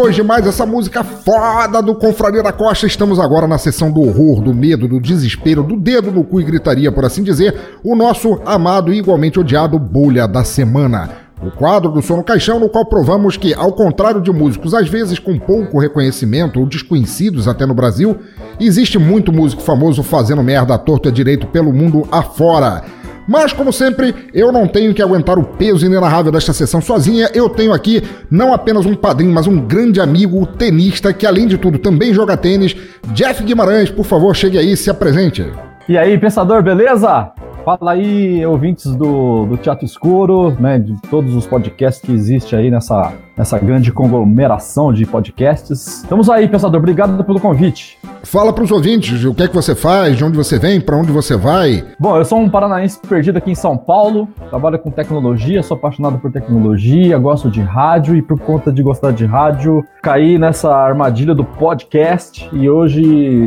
depois de mais essa música foda do Confraria da Costa, estamos agora na sessão do horror, do medo, do desespero, do dedo no cu e gritaria, por assim dizer, o nosso amado e igualmente odiado Bolha da Semana. O quadro do Sono Caixão, no qual provamos que, ao contrário de músicos às vezes com pouco reconhecimento ou desconhecidos até no Brasil, existe muito músico famoso fazendo merda à torta direito pelo mundo afora. Mas, como sempre, eu não tenho que aguentar o peso inenarrável desta sessão sozinha. Eu tenho aqui não apenas um padrinho, mas um grande amigo, tenista, que além de tudo também joga tênis. Jeff Guimarães, por favor, chegue aí se apresente. E aí, pensador, beleza? Fala aí, ouvintes do, do Teatro Escuro, né, de todos os podcasts que existem aí nessa, nessa grande conglomeração de podcasts. Estamos aí, pensador, obrigado pelo convite. Fala para os ouvintes o que é que você faz, de onde você vem, para onde você vai. Bom, eu sou um paranaense perdido aqui em São Paulo, trabalho com tecnologia, sou apaixonado por tecnologia, gosto de rádio e por conta de gostar de rádio, caí nessa armadilha do podcast e hoje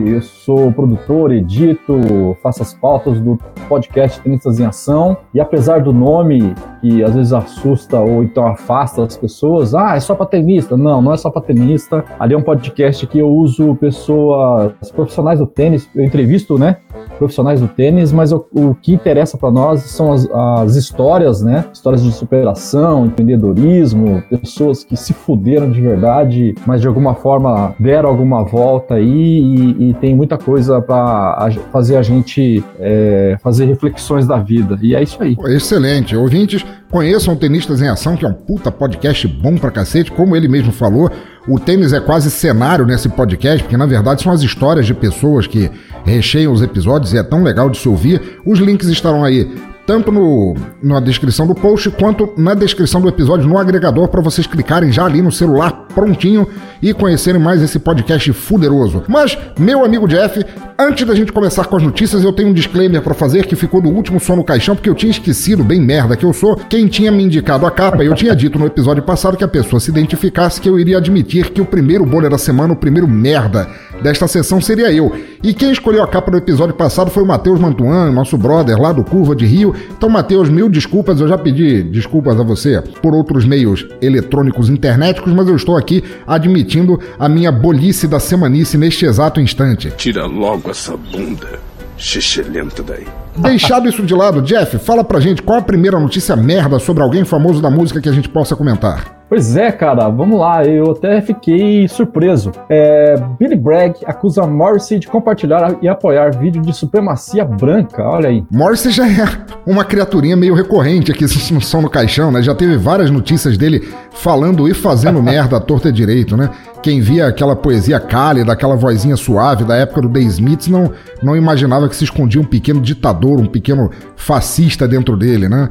eu sou produtor, edito, faço as pautas do podcast Tenistas em Ação e apesar do nome que às vezes assusta ou então afasta as pessoas, ah, é só para tenista. Não, não é só para tenista. Ali é um podcast que eu uso pessoas profissionais do tênis, eu entrevisto, né? Profissionais do tênis, mas o, o que interessa para nós são as, as, histórias, né? Histórias de superação, empreendedorismo, pessoas que se fuderam de verdade, mas de alguma forma deram alguma volta aí e, e tem muita coisa para fazer a gente é, fazer reflexões da vida. E é isso aí. Excelente. Ouvintes, conheçam Tenistas em Ação, que é um puta podcast bom pra cacete, como ele mesmo falou. O tênis é quase cenário nesse podcast, porque na verdade são as histórias de pessoas que recheiam os episódios e é tão legal de se ouvir. Os links estarão aí tanto no, na descrição do post quanto na descrição do episódio no agregador para vocês clicarem já ali no celular prontinho e conhecerem mais esse podcast fuderoso. Mas, meu amigo Jeff, antes da gente começar com as notícias, eu tenho um disclaimer para fazer que ficou do último som no caixão porque eu tinha esquecido, bem merda que eu sou, quem tinha me indicado a capa. Eu tinha dito no episódio passado que a pessoa se identificasse que eu iria admitir que o primeiro bolha da semana, o primeiro merda desta sessão seria eu. E quem escolheu a capa do episódio passado foi o Matheus Mantuan, nosso brother lá do Curva de Rio. Então, Matheus, mil desculpas, eu já pedi desculpas a você por outros meios eletrônicos internéticos, mas eu estou aqui admitindo a minha bolice da semanice neste exato instante. Tira logo essa bunda xixelenta daí. Deixado isso de lado, Jeff, fala pra gente qual a primeira notícia merda sobre alguém famoso da música que a gente possa comentar. Pois é, cara, vamos lá, eu até fiquei surpreso. É, Billy Bragg acusa Morrissey de compartilhar e apoiar vídeo de supremacia branca, olha aí. Morrissey já é uma criaturinha meio recorrente aqui no Som no Caixão, né? Já teve várias notícias dele falando e fazendo merda à torta direito, né? Quem via aquela poesia cálida, aquela vozinha suave da época do The Smiths não, não imaginava que se escondia um pequeno ditador, um pequeno fascista dentro dele, né?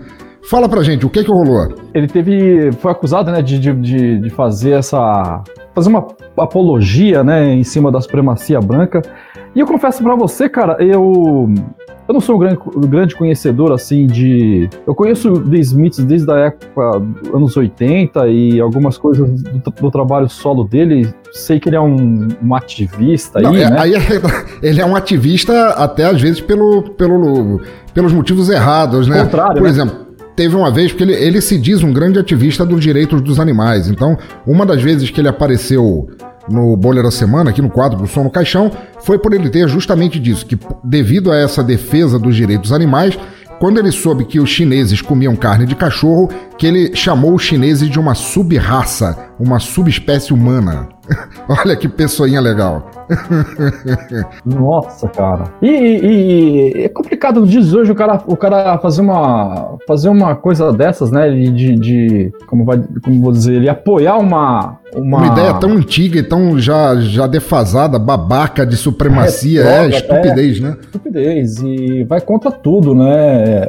Fala pra gente, o que que rolou? Ele teve. foi acusado, né, de, de, de fazer essa. fazer uma apologia, né, em cima da supremacia branca. E eu confesso para você, cara, eu. Eu não sou um grande, um grande, conhecedor, assim, de... Eu conheço The Smiths desde a época anos 80 e algumas coisas do, do trabalho solo dele. Sei que ele é um, um ativista não, aí, é, né? Aí é, ele é um ativista até, às vezes, pelo, pelo, pelos motivos errados, né? Contrário, Por né? exemplo, teve uma vez, porque ele, ele se diz um grande ativista dos direitos dos animais. Então, uma das vezes que ele apareceu no Bolha da Semana, aqui no quadro do Som no Caixão, foi por ele ter justamente disso, que devido a essa defesa dos direitos dos animais, quando ele soube que os chineses comiam carne de cachorro, que ele chamou os chineses de uma sub-raça, uma subespécie humana. Olha que pessoinha legal. Nossa, cara. E, e- e é complicado nos dias de hoje o cara, o cara fazer uma fazer uma coisa dessas, né? De, de, como vai, como vou dizer, ele apoiar uma uma, Uma ideia tão antiga e tão já, já defasada, babaca de supremacia, é, Retrógrada, estupidez, né? estupidez e vai contra tudo, né?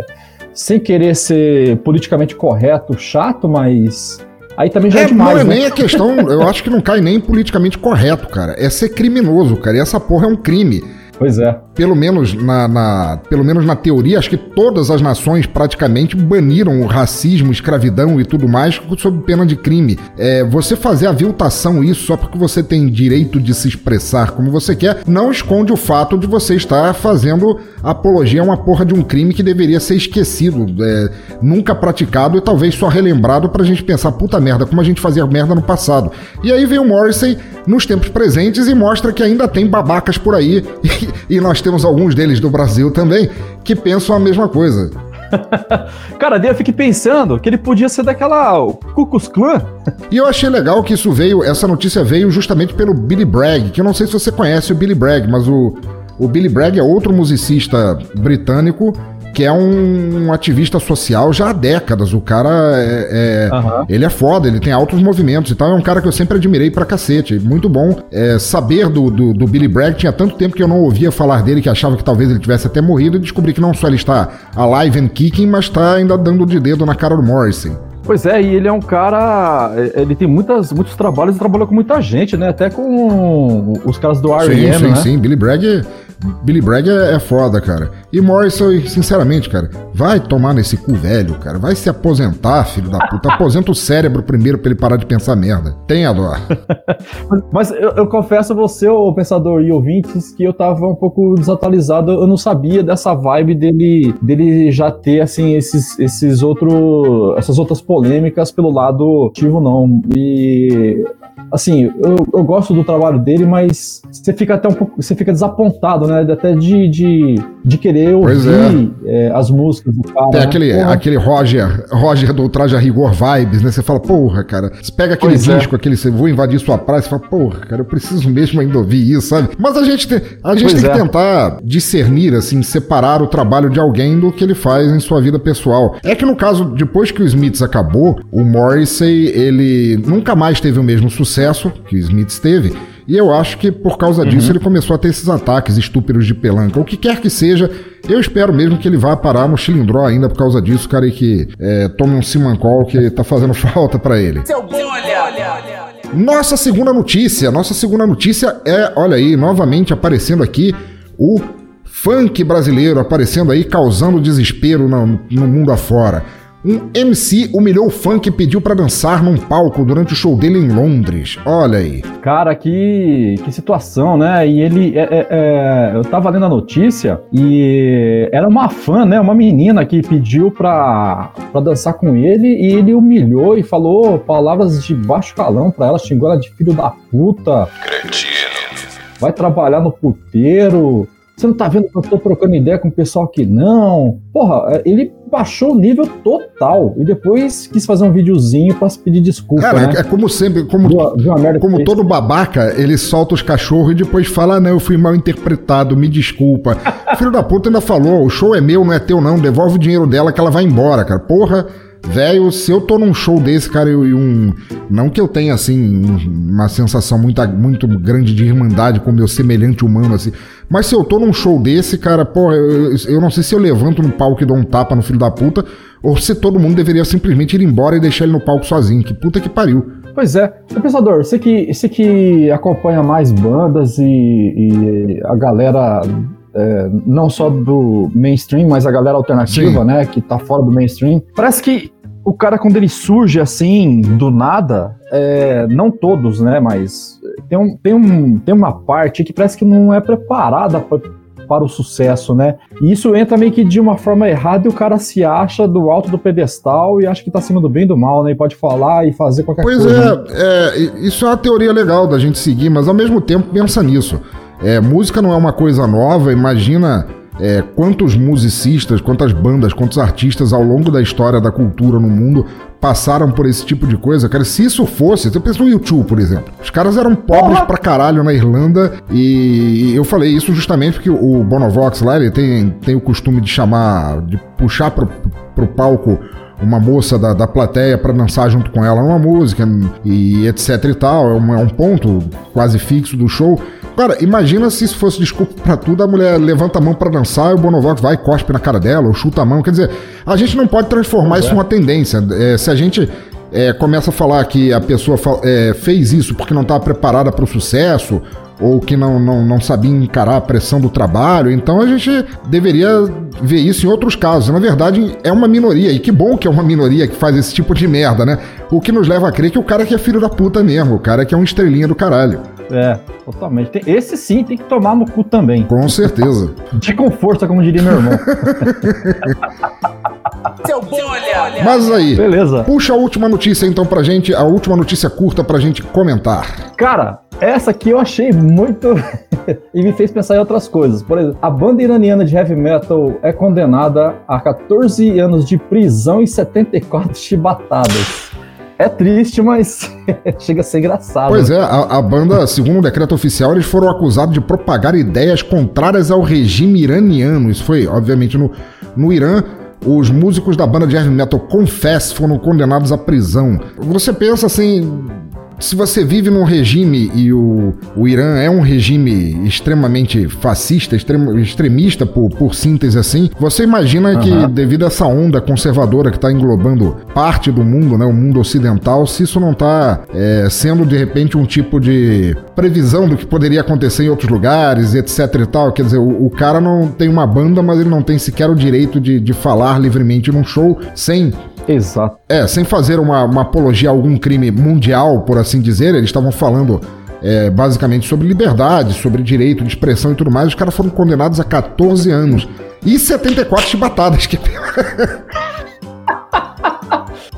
Sem querer ser politicamente correto, chato, mas aí também já é, É, demais, não é né? nem a questão, eu acho que não cai nem politicamente correto, cara. É ser criminoso, cara. E essa porra é um crime. Pois é. Pelo menos na, na- pelo menos na teoria, acho que todas as nações praticamente baniram o racismo, escravidão e tudo mais sob pena de crime. É, você fazer aviltação isso só porque você tem direito de se expressar como você quer, não esconde o fato de você estar fazendo apologia a uma porra de um crime que deveria ser esquecido, é, nunca praticado e talvez só relembrado pra gente pensar, puta merda, como a gente fazia merda no passado. E aí vem o Morrissey nos tempos presentes e mostra que ainda tem babacas por aí, e, nós temos alguns deles do Brasil também, que pensam a mesma coisa. Cara, daí eu fiquei pensando que ele podia ser daquela Ku Klux Klan. E eu achei legal que isso veio, essa notícia veio justamente pelo Billy Bragg, que eu não sei se você conhece o Billy Bragg, mas o, o Billy Bragg é outro musicista britânico que é um, ativista social já há décadas. O cara é, é- Aham. ele é foda, ele tem altos movimentos e tal. É um cara que eu sempre admirei pra cacete. Muito bom é, saber do, do, do Billy Bragg. Tinha tanto tempo que eu não ouvia falar dele que achava que talvez ele tivesse até morrido e descobri que não só ele está alive and kicking, mas está ainda dando de dedo na cara do Morrison. Pois é, e ele é um cara. Ele tem muitas, muitos trabalhos e trabalhou com muita gente, né? Até com os caras do R.E.M., Sim, sim, né? sim. Billy Bragg, Billy Bragg é, é foda, cara. E Morrison, sinceramente, cara, vai tomar nesse cu velho, cara. Vai se aposentar, filho da puta. Aposenta o cérebro primeiro pra ele parar de pensar merda. Tenha dó. Mas, eu, eu confesso a você, ô pensador e ouvintes, que eu tava um pouco desatualizado. Eu não sabia dessa vibe dele, dele já ter, assim, esses, esses outros, essas outras polêmicas pelo lado ativo, não. E, assim, eu, eu gosto do trabalho dele, mas você fica até um pouco, você fica desapontado, né? Até de, de, de querer ouvir é, as músicas do cara. Tem né? aquele, Porra. aquele Roger, Roger do Traje a Rigor Vibes, né? Você fala, porra, cara. Você pega aquele Pois é. disco, aquele, você vou invadir sua praia, você fala, porra, cara, eu preciso mesmo ainda ouvir isso, sabe? Mas a gente, tem, a gente Pois tem que é. tentar discernir, assim, separar o trabalho de alguém do que ele faz em sua vida pessoal. É que no caso, depois que o Smiths acabou, o Morrissey, ele nunca mais teve o mesmo sucesso que o Smiths teve. E eu acho que por causa disso ele começou a ter esses ataques estúpidos de pelanca. O que quer que seja, eu espero mesmo que ele vá parar no Chilindró ainda por causa disso, cara, e que é, tome um Simancol que tá fazendo falta pra ele. Seu olha, Nossa segunda notícia, nossa segunda notícia é, olha aí, novamente aparecendo aqui o funk brasileiro aparecendo aí, causando desespero no, no mundo afora. Um MC humilhou o funk e pediu pra dançar num palco durante o show dele em Londres. Olha aí. Cara, que, que situação, né? E ele. é- é- é, eu tava lendo a notícia e era uma fã, né? Uma menina que pediu pra, pra dançar com ele e ele humilhou e falou palavras de baixo calão pra ela, xingou ela de filho da puta. Vai trabalhar no puteiro. Você não tá vendo que eu tô trocando ideia com o pessoal aqui, não? Porra, ele baixou o nível total e depois quis fazer um videozinho pra pedir desculpa. Cara, né? é como sempre, como, merda que como todo babaca, ele solta os cachorros e depois fala: ah, não, eu fui mal interpretado, me desculpa. Filho da puta ainda falou: o show é meu, não é teu, não. Devolve o dinheiro dela que ela vai embora, cara. Porra. Velho, se eu tô num show desse, cara, e um. Não que eu tenha, assim, um- uma sensação muito, muito grande de irmandade com meu semelhante humano, assim. Mas se eu tô num show desse, cara, porra, eu, eu não sei se eu levanto no palco e dou um tapa no filho da puta, ou se todo mundo deveria simplesmente ir embora e deixar ele no palco sozinho. Que puta que pariu. Pois é. Pensador, você que, você que acompanha mais bandas e, e a galera, é, não só do mainstream, mas a galera alternativa, Sim. né, que tá fora do mainstream, parece que o cara, quando ele surge assim, do nada, é, não todos, né, mas tem, um, tem, um, tem uma parte que parece que não é preparada pra, para o sucesso, né? E isso entra meio que de uma forma errada e o cara se acha do alto do pedestal e acha que tá acima do bem e do mal, né? E pode falar e fazer qualquer Pois coisa. né? é, é, i- isso é uma teoria legal da gente seguir, mas ao mesmo tempo pensa nisso. É, música não é uma coisa nova, imagina é, quantos musicistas, quantas bandas, quantos artistas ao longo da história da cultura no mundo passaram por esse tipo de coisa, cara. Se isso fosse, você pensa no YouTube, por exemplo. Os caras eram pobres pra caralho na Irlanda e eu falei isso justamente porque o Bonovox lá, ele tem, tem o costume de chamar, de puxar pro, pro palco uma moça da, da plateia para dançar junto com ela numa música e etc e tal. É um, é um ponto quase fixo do show. Cara, imagina se isso fosse desculpa pra tudo, a mulher levanta a mão para dançar e o Bonovox vai e cospe na cara dela, ou chuta a mão. Quer dizer, a gente não pode transformar isso numa tendência. É, se a gente é, começa a falar que a pessoa é, fez isso porque não estava preparada para o sucesso, ou que não, não, não sabia encarar a pressão do trabalho, então a gente deveria ver isso em outros casos. Na verdade, é uma minoria, e que bom que é uma minoria que faz esse tipo de merda, né? O que nos leva a crer que o cara que é filho da puta mesmo, o cara que é um estrelinha do caralho. É, totalmente. Esse sim tem que tomar no cu também. Com certeza. De com força, como diria meu irmão. Seu bolha! Mas aí, Beleza. puxa a última notícia então pra gente, a última notícia curta pra gente comentar. Cara, essa aqui eu achei muito. e me fez pensar em outras coisas. Por exemplo, a banda iraniana de heavy metal é condenada a 14 anos de prisão e 74 chibatadas. É triste, mas chega a ser engraçado. Pois é, a, a banda, segundo o decreto oficial, eles foram acusados de propagar ideias contrárias ao regime iraniano. Isso foi, obviamente, no, no Irã. Os músicos da banda de heavy metal Confess foram condenados à prisão. Você pensa assim. Se você vive num regime e o, o Irã é um regime extremamente fascista, extremo- extremista por, por síntese assim, você imagina que Aham. devido a essa onda conservadora que está englobando parte do mundo, né, o mundo ocidental, se isso não está sendo de repente um tipo de previsão do que poderia acontecer em outros lugares, etc e tal. Quer dizer, o, o cara não tem uma banda, mas ele não tem sequer o direito de, de falar livremente num show sem Exato. é, sem fazer uma, uma apologia a algum crime mundial, por assim dizer, eles estavam falando é, basicamente sobre liberdade, sobre direito de expressão e tudo mais. Os caras foram condenados a 14 anos. E 74 chibatadas, que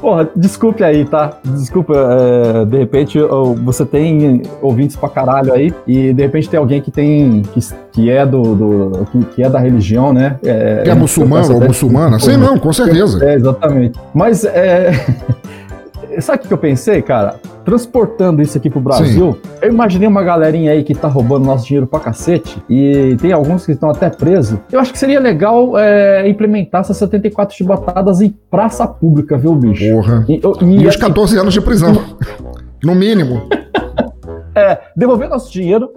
Porra, desculpe aí, tá? Desculpa, é, de repente você tem ouvintes pra caralho aí e de repente tem alguém que tem que, que é do, do- que, que é da religião, né? É, Que é muçulmano ou muçulmana? Sei não, com certeza. É, exatamente. Mas é, sabe o que eu pensei, cara? Transportando isso aqui pro Brasil, eu imaginei uma galerinha aí que tá roubando nosso dinheiro pra cacete e tem alguns que estão até presos. Eu acho que seria legal é, implementar essas 74 chibatadas em praça pública, viu, bicho? Porra. E, E os 14 anos de prisão. No mínimo. É, devolver nosso dinheiro,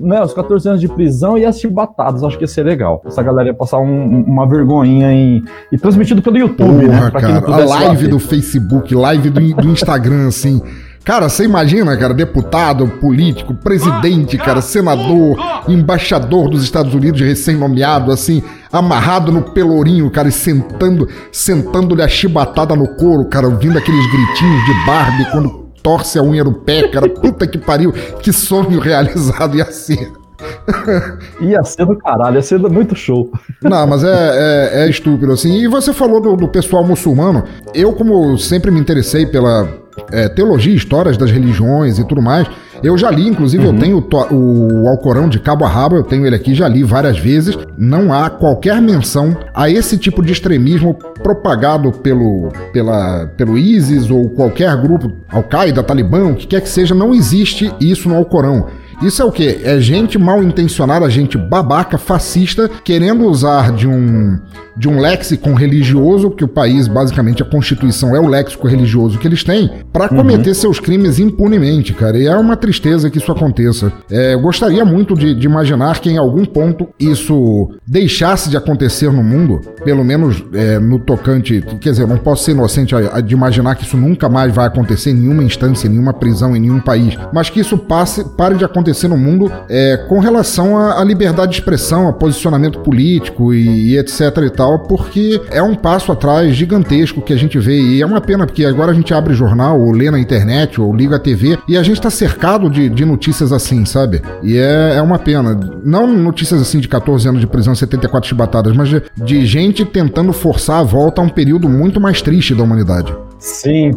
né, os 14 anos de prisão e as chibatadas, acho que ia ser legal. Essa galera ia passar um- uma vergonhinha em, e transmitido pelo YouTube, né? Porra, não cara. A live do Facebook, live do, do Instagram, assim. Cara, você imagina, cara, deputado, político, presidente, cara, senador, embaixador dos Estados Unidos recém-nomeado, assim, amarrado no pelourinho, cara, e sentando, sentando-lhe a chibatada no couro, cara, ouvindo aqueles gritinhos de Barbie quando torce a unha do pé, cara. Puta que pariu, que sonho realizado ia ser. Ia ser do caralho, ia ser muito show. Não, mas é, é, é estúpido, assim. E você falou do, do pessoal muçulmano. Eu, como sempre me interessei pela é, teologia, histórias das religiões e tudo mais, eu já li, inclusive, eu tenho o, Alcorão de cabo a rabo, eu tenho ele aqui, já li várias vezes. Não há qualquer menção a esse tipo de extremismo propagado pelo, pela, pelo ISIS ou qualquer grupo, Al-Qaeda, Talibã, o que quer que seja, não existe isso no Alcorão. Isso é o quê? É gente mal intencionada, gente babaca, fascista, querendo usar de um de um léxico religioso, que o país, basicamente, a Constituição é o léxico religioso que eles têm, para cometer seus crimes impunemente, cara. E é uma tristeza que isso aconteça. É, eu gostaria muito de, de imaginar que em algum ponto isso deixasse de acontecer no mundo, pelo menos é, no tocante. Quer dizer, eu não posso ser inocente a- a de imaginar que isso nunca mais vai acontecer em nenhuma instância, em nenhuma prisão, em nenhum país, mas que isso passe, pare de acontecer no mundo é, com relação à, à liberdade de expressão, a posicionamento político e, e etc e tal, porque é um passo atrás gigantesco que a gente vê e é uma pena porque agora a gente abre jornal ou lê na internet ou liga a TV e a gente está cercado de, de notícias assim, sabe? E é, é uma pena. Não notícias assim de 14 anos de prisão, 74 chibatadas, mas de, de gente tentando forçar a volta a um período muito mais triste da humanidade. Sim,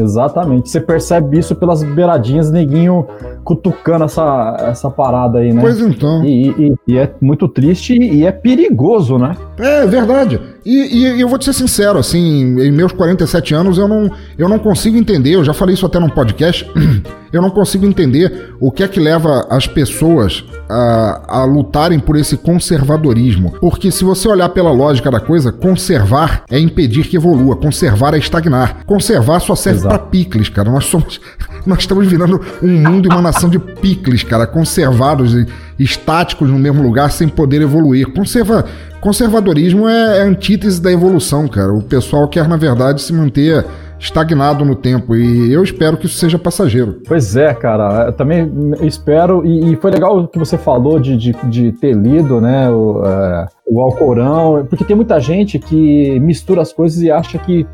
Exatamente. Você percebe isso pelas beiradinhas, neguinho cutucando essa, essa parada aí, né? Pois então. E, e- e é muito triste e é perigoso, né? É verdade. E, e eu vou te ser sincero, assim, em meus 47 anos eu não, eu não consigo entender, eu já falei isso até num podcast, eu não consigo entender o que é que leva as pessoas a, a lutarem por esse conservadorismo. Porque se você olhar pela lógica da coisa, conservar é impedir que evolua, conservar é estagnar. Conservar só serve pra picles, cara. Nós somos. Nós estamos virando um mundo e uma nação de picles, cara, conservados e estáticos no mesmo lugar sem poder evoluir. Conserva, conservadorismo é, é a antítese da evolução, cara. O pessoal quer, na verdade, se manter estagnado no tempo e eu espero que isso seja passageiro. Pois é, cara. Eu também espero. E, e foi legal o que você falou de, de, de ter lido, né? O, é, o Alcorão, porque tem muita gente que mistura as coisas e acha que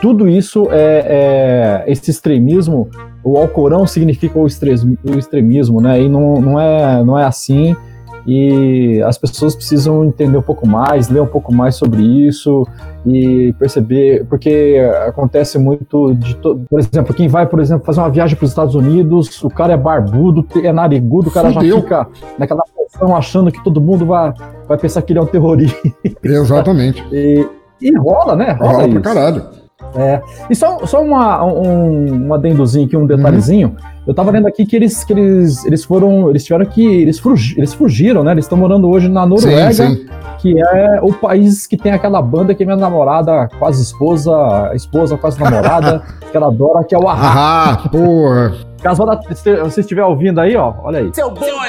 tudo isso é, é esse extremismo. O Alcorão significa o extremismo, né? E não, não, é, não é assim. E as pessoas precisam entender um pouco mais, ler um pouco mais sobre isso e perceber, porque acontece muito de, to- por exemplo, quem vai, por exemplo, fazer uma viagem para os Estados Unidos, o cara é barbudo, é narigudo, o cara Fudeu. já fica naquela posição achando que todo mundo vai, vai pensar que ele é um terrorista. Exatamente. E, e rola, né? Rola, Rola pra isso. caralho. É. E só, só uma, um, um adendozinho aqui, um detalhezinho. Eu tava lendo aqui que eles, que eles, eles foram. Eles tiveram que. Eles, fugi, eles fugiram, né? Eles estão morando hoje na Noruega, Sim, sim. que é o país que tem aquela banda que minha namorada, quase esposa, esposa, quase namorada, que ela adora, que é o Ahá. Ah, porra. Caso você estiver ouvindo aí, ó, olha aí. Seu bolha!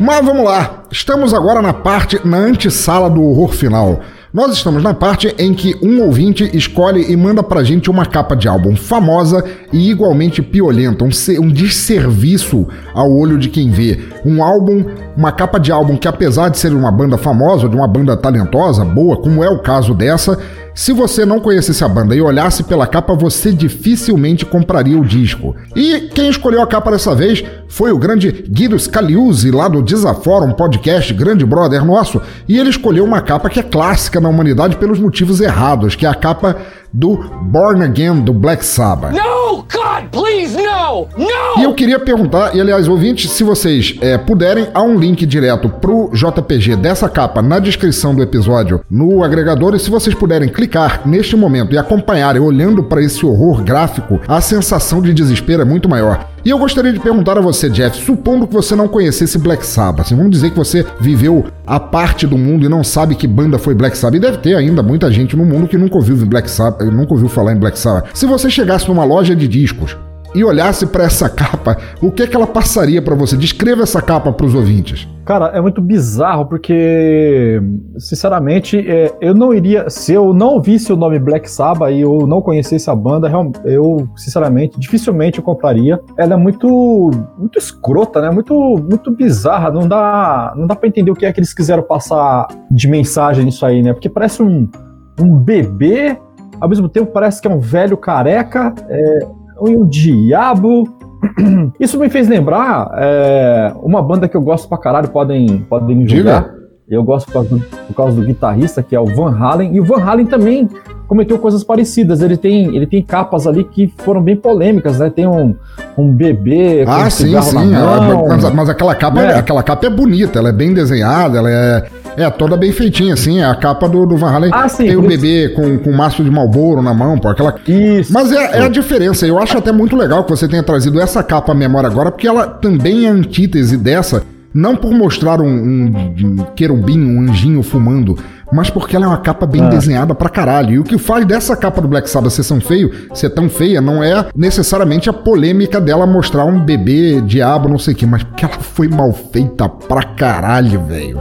Mas vamos lá, estamos agora na parte, na antessala do horror final. Nós estamos na parte em que um ouvinte escolhe e manda pra gente uma capa de álbum famosa e igualmente piolenta, um, um desserviço ao olho de quem vê. Um álbum, uma capa de álbum que apesar de ser uma banda famosa, de uma banda talentosa, boa, como é o caso dessa, se você não conhecesse a banda e olhasse pela capa, você dificilmente compraria o disco. E quem escolheu a capa dessa vez foi o grande Guido Scaliuzzi, lá do Desaforum Podcast, grande brother nosso, e ele escolheu uma capa que é clássica na humanidade pelos motivos errados, que é a capa do Born Again do Black Sabbath. No, God, please, no! No! E eu queria perguntar, e aliás, ouvintes, se vocês é, puderem, há um link direto pro JPG dessa capa na descrição do episódio no agregador. E se vocês puderem clicar neste momento e acompanharem, olhando para esse horror gráfico, a sensação de desespero é muito maior. E eu gostaria de perguntar a você, Jeff, supondo que você não conhecesse Black Sabbath, vamos dizer que você viveu a parte do mundo e não sabe que banda foi Black Sabbath, e deve ter ainda muita gente no mundo que nunca ouviu Black Sabbath, nunca ouviu falar em Black Sabbath. Se você chegasse numa loja de discos e olhasse para essa capa, o que é que ela passaria para você? Descreva essa capa para os ouvintes. Cara, é muito bizarro porque, sinceramente, é, eu não iria. Se eu não ouvisse o nome Black Sabbath e eu não conhecesse a banda, eu, sinceramente, dificilmente eu compraria. Ela é muito, muito escrota, né? Muito, muito bizarra. Não dá, não dá para entender o que é que eles quiseram passar de mensagem nisso aí, né? Porque parece um, um bebê, ao mesmo tempo parece que é um velho careca, é, um diabo. Isso me fez lembrar é, uma banda que eu gosto pra caralho, podem, podem me julgar. Eu gosto por causa, do, por causa do guitarrista, que é o Van Halen. E o Van Halen também cometeu coisas parecidas. Ele tem, ele tem capas ali que foram bem polêmicas, né? Tem um, um bebê com Ah, um sim, sim. mão. mas, mas aquela capa, né? aquela capa é bonita, ela é bem desenhada, ela é, é toda bem feitinha, assim. É a capa do, do Van Halen. Ah, sim, tem o bebê com, com um maço de Malboro na mão, pô, aquela. Isso. Mas é, é a diferença. Eu acho até muito legal que você tenha trazido essa capa à memória agora, porque ela também é antítese dessa. Não por mostrar um, um, um querubim, um anjinho fumando, mas porque ela é uma capa bem Ah. desenhada pra caralho. E o que faz dessa capa do Black Sabbath ser tão feio, ser tão feia, não é necessariamente a polêmica dela mostrar um bebê, diabo, não sei o que, mas porque ela foi mal feita pra caralho, velho.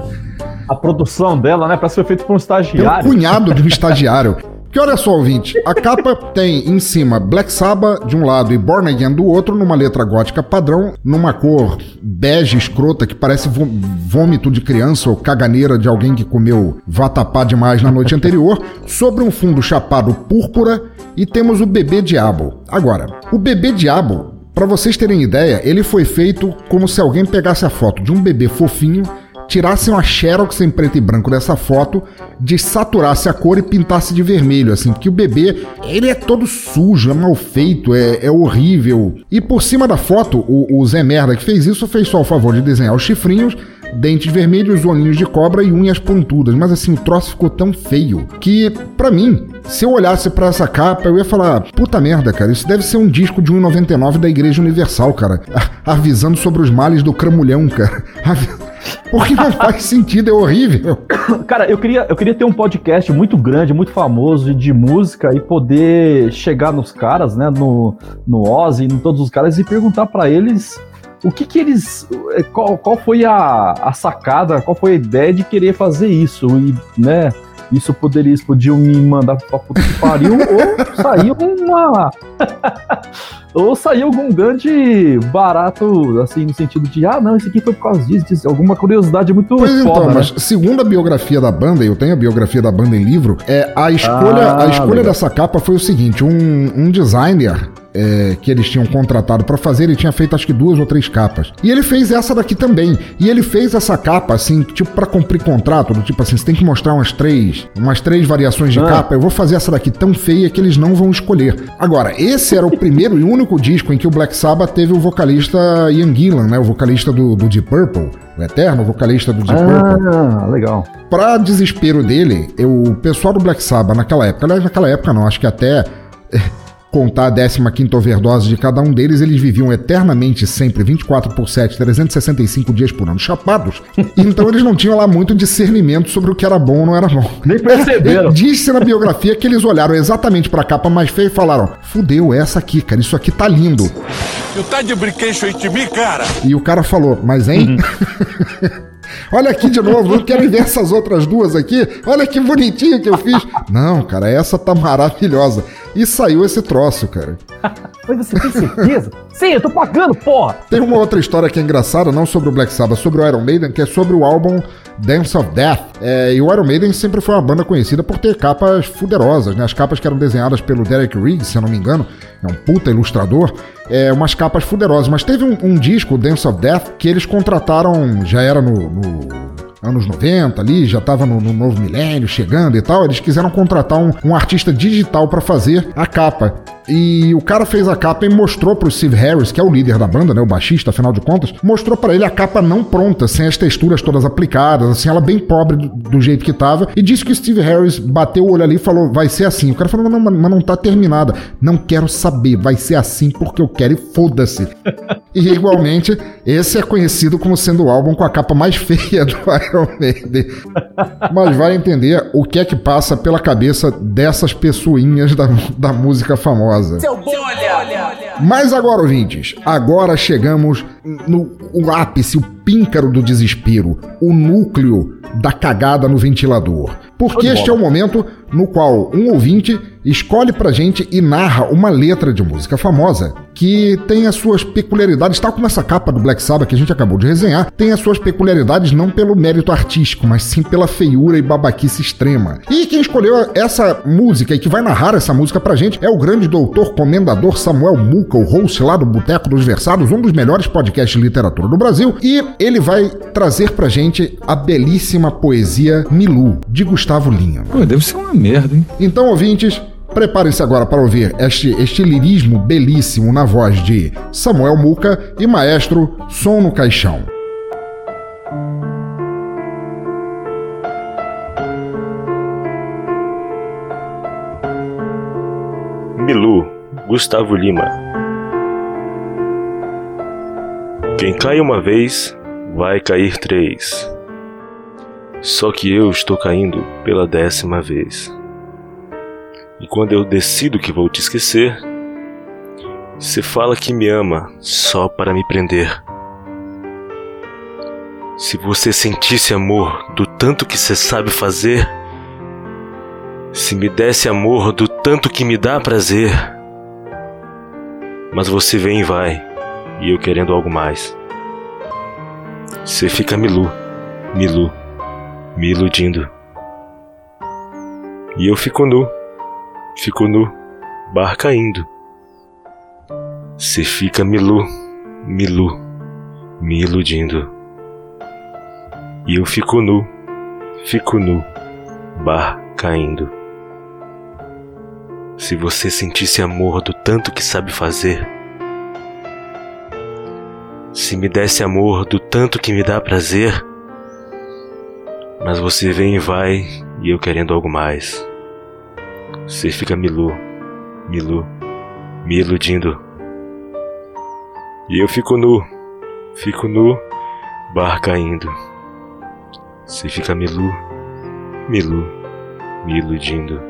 A produção dela, né? Que foi feito por um estagiário. cunhado de um estagiário. Que olha só, ouvinte, a capa tem em cima Black Sabbath de um lado e Born Again do outro, numa letra gótica padrão, numa cor bege escrota que parece vô- vômito de criança ou caganeira de alguém que comeu vatapá demais na noite anterior, sobre um fundo chapado púrpura e temos o bebê diabo. Agora, o bebê diabo, para vocês terem ideia, ele foi feito como se alguém pegasse a foto de um bebê fofinho tirassem uma xerox em preto e branco dessa foto, dessaturasse a cor e pintasse de vermelho, assim, porque o bebê, ele é todo sujo, é mal feito, é, é horrível. E por cima da foto, o, o Zé Merda que fez isso fez só o favor de desenhar os chifrinhos, dentes vermelhos, olhinhos de cobra e unhas pontudas. Mas assim, o troço ficou tão feio que, para mim, se eu olhasse para essa capa, eu ia falar: puta merda, cara, isso deve ser um disco de 1,99 da Igreja Universal, cara. Avisando sobre os males do cramulhão, cara. Porque não faz sentido, é horrível. Cara, eu queria, eu queria ter um podcast muito grande, muito famoso de música e poder chegar nos caras, né, no, no Ozzy, em todos os caras e perguntar para eles o que que eles. Qual, qual foi a, a sacada, qual foi a ideia de querer fazer isso? E, né? Isso poderia, podiam me mandar pra puta que pariu, ou saiu uma. ou saiu algum grande barato, assim, no sentido de, ah, não, isso aqui foi por causa disso, disso alguma curiosidade muito pois foda, então, né? mas segundo a biografia da banda, eu tenho a biografia da banda em livro, é, a escolha, Ah, a escolha legal. dessa capa foi o seguinte: um, um designer é, que eles tinham contratado pra fazer, ele tinha feito acho que duas ou três capas. E ele fez essa daqui também. E ele fez essa capa, assim, tipo, pra cumprir contrato, do tipo assim, você tem que mostrar umas três, umas três variações de Ah. capa. Eu vou fazer essa daqui tão feia que eles não vão escolher. Agora, esse era o primeiro e único disco em que o Black Sabbath teve o vocalista Ian Gillan, né? O vocalista do, do Deep Purple, o eterno vocalista do Deep Purple. Ah, legal. Pra desespero dele, eu- o pessoal do Black Sabbath naquela época, aliás, naquela época não, acho que até contar a 15 overdose de cada um deles, eles viviam eternamente, sempre, 24 por 7, 365 dias por ano, chapados. Então eles não tinham lá muito discernimento sobre o que era bom ou não era bom. Nem perceberam. Diz-se na biografia que eles olharam exatamente pra capa mais feia e falaram: fudeu, é essa aqui, cara, isso aqui tá lindo. Tu tá de brinquedo de mim, cara? E o cara falou, mas hein? Olha aqui de novo, eu quero ver essas outras duas aqui. Olha que bonitinho que eu fiz. Não, cara, essa tá maravilhosa. E saiu esse troço, cara. Mas você tem certeza? Sim, eu tô pagando, porra! Tem uma outra história que é engraçada, não sobre o Black Sabbath, sobre o Iron Maiden, que é sobre o álbum Dance of Death. É, e o Iron Maiden sempre foi uma banda conhecida por ter capas fuderosas, né? As capas que eram desenhadas pelo Derek Riggs, se eu não me engano, é um puta ilustrador, é, umas capas fuderosas. Mas teve um, um disco, Dance of Death, que eles contrataram, já era no, no anos 90 ali, já tava no, no novo milênio, chegando e tal, eles quiseram contratar um, um artista digital pra fazer a capa. E o cara fez a capa e mostrou pro Steve Harris, que é o líder da banda, né, o baixista, afinal de contas, mostrou pra ele a capa não pronta, sem as texturas todas aplicadas, assim, ela bem pobre do, do jeito que tava, e disse que o Steve Harris bateu o olho ali e falou, vai ser assim. O cara falou, não, mas não tá terminada. Não quero saber, vai ser assim porque eu quero e foda-se. E igualmente, esse é conhecido como sendo o álbum com a capa mais feia do Iron Maiden. Mas vai entender o que é que passa pela cabeça dessas pessoinhas da, da música famosa. Seu bolha! Mas agora, ouvintes, agora chegamos no o ápice, o píncaro do desespero, o núcleo da cagada no ventilador. Porque este é o momento no qual um ouvinte escolhe pra gente e narra uma letra de música famosa que tem as suas peculiaridades, tal como essa capa do Black Sabbath que a gente acabou de resenhar, tem as suas peculiaridades não pelo mérito artístico, mas sim pela feiura e babaquice extrema. E quem escolheu essa música e que vai narrar essa música pra gente é o grande doutor comendador Samuel Muca, o host lá do Boteco dos Versados, um dos melhores podcasts de literatura do Brasil, e ele vai trazer pra gente a belíssima poesia Milu, de Gustavo Linha. Pô, deve ser uma merda, hein? Então, ouvintes, preparem-se agora para ouvir este, este lirismo belíssimo na voz de Samuel Muca e maestro Som no Caixão. Milu, Gustavo Lima. Quem cai uma vez, vai cair três. Só que eu estou caindo pela décima vez. E quando eu decido que vou te esquecer, você fala que me ama só para me prender. Se você sentisse amor do tanto que você sabe fazer, se me desse amor do tanto que me dá prazer. Mas você vem e vai, e eu querendo algo mais. Você fica milu, milu, me iludindo. E eu fico nu, fico nu, bar caindo. Você fica milu, milu, me iludindo. E eu fico nu, fico nu, bar caindo. Se você sentisse amor do tanto que sabe fazer, se me desse amor do tanto que me dá prazer, mas você vem e vai e eu querendo algo mais. Você fica milu, milu, me iludindo. E eu fico nu, fico nu, bar caindo. Você fica milu, milu, me iludindo.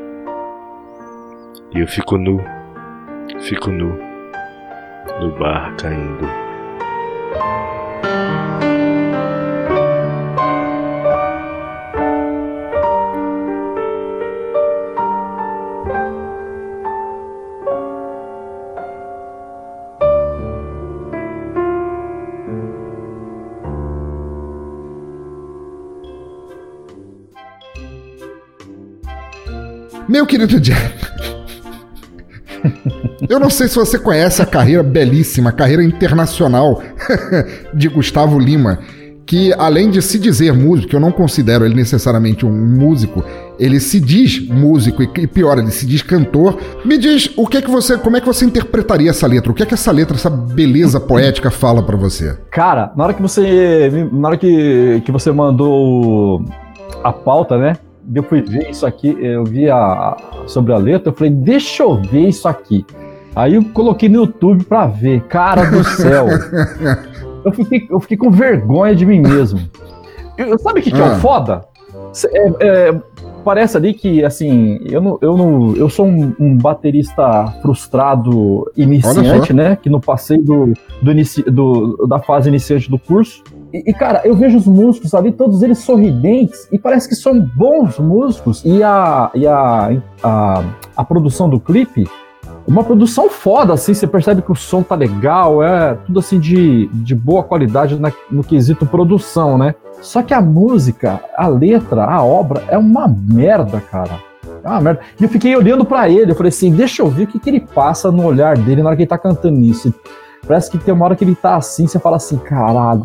E eu fico nu, fico nu, no bar caindo. Meu querido Jeff. Eu não sei se você conhece a carreira belíssima, a carreira internacional de Gustavo Lima, que além de se dizer músico, eu não considero ele necessariamente um músico, ele se diz músico e pior, ele se diz cantor. Me diz o que é que você, como é que você interpretaria essa letra? O que é que essa letra, essa beleza poética fala para você? Cara, na hora que você, na hora que, que você mandou a pauta, né? Eu fui ver isso aqui, eu vi a, sobre a letra, eu falei, deixa eu ver isso aqui. Aí eu coloquei no YouTube pra ver, cara do céu. eu, fiquei, eu fiquei com vergonha de mim mesmo. Eu, sabe o que, que é o ah. foda? É, é, parece ali que, assim, eu não, eu não, eu sou um, um baterista frustrado iniciante, né? Que não passei do, do, inici, do, da fase iniciante do curso. E, cara, eu vejo os músicos ali, todos eles sorridentes, e parece que são bons músicos. E a, e a, a, a produção do clipe, uma produção foda, assim, você percebe que o som tá legal, é tudo assim de, de boa qualidade na, no quesito produção, né? Só que a música, a letra, a obra é uma merda, cara. É uma merda. E eu fiquei olhando para ele, eu falei assim, deixa eu ver o que, que ele passa no olhar dele na hora que ele tá cantando isso. Parece que tem uma hora que ele tá assim, você fala assim, caralho,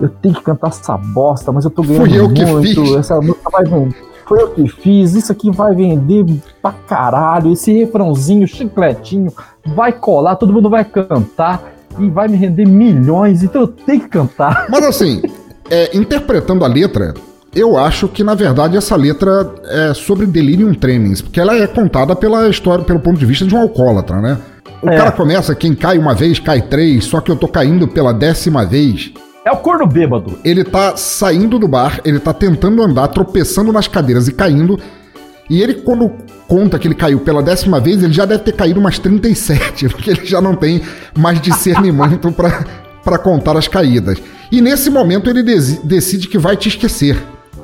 eu tenho que cantar essa bosta, mas eu tô ganhando Fui eu muito, que fiz. essa música vai vender. Foi eu que fiz, isso aqui vai vender pra caralho, esse refrãozinho, chicletinho, vai colar, todo mundo vai cantar e vai me render milhões, então eu tenho que cantar. Mas assim, é, interpretando a letra, eu acho que na verdade essa letra é sobre Delirium Tremens, porque ela é contada pela história, pelo ponto de vista de um alcoólatra, né? O é. cara começa, quem cai uma vez, cai três, só que eu tô caindo pela décima vez. É o corno bêbado. Ele tá saindo do bar, ele tá tentando andar, tropeçando nas cadeiras e caindo. E ele, quando conta que ele caiu pela décima vez, ele já deve ter caído umas 37, porque ele já não tem mais discernimento para contar as caídas. E nesse momento ele decide que vai te esquecer.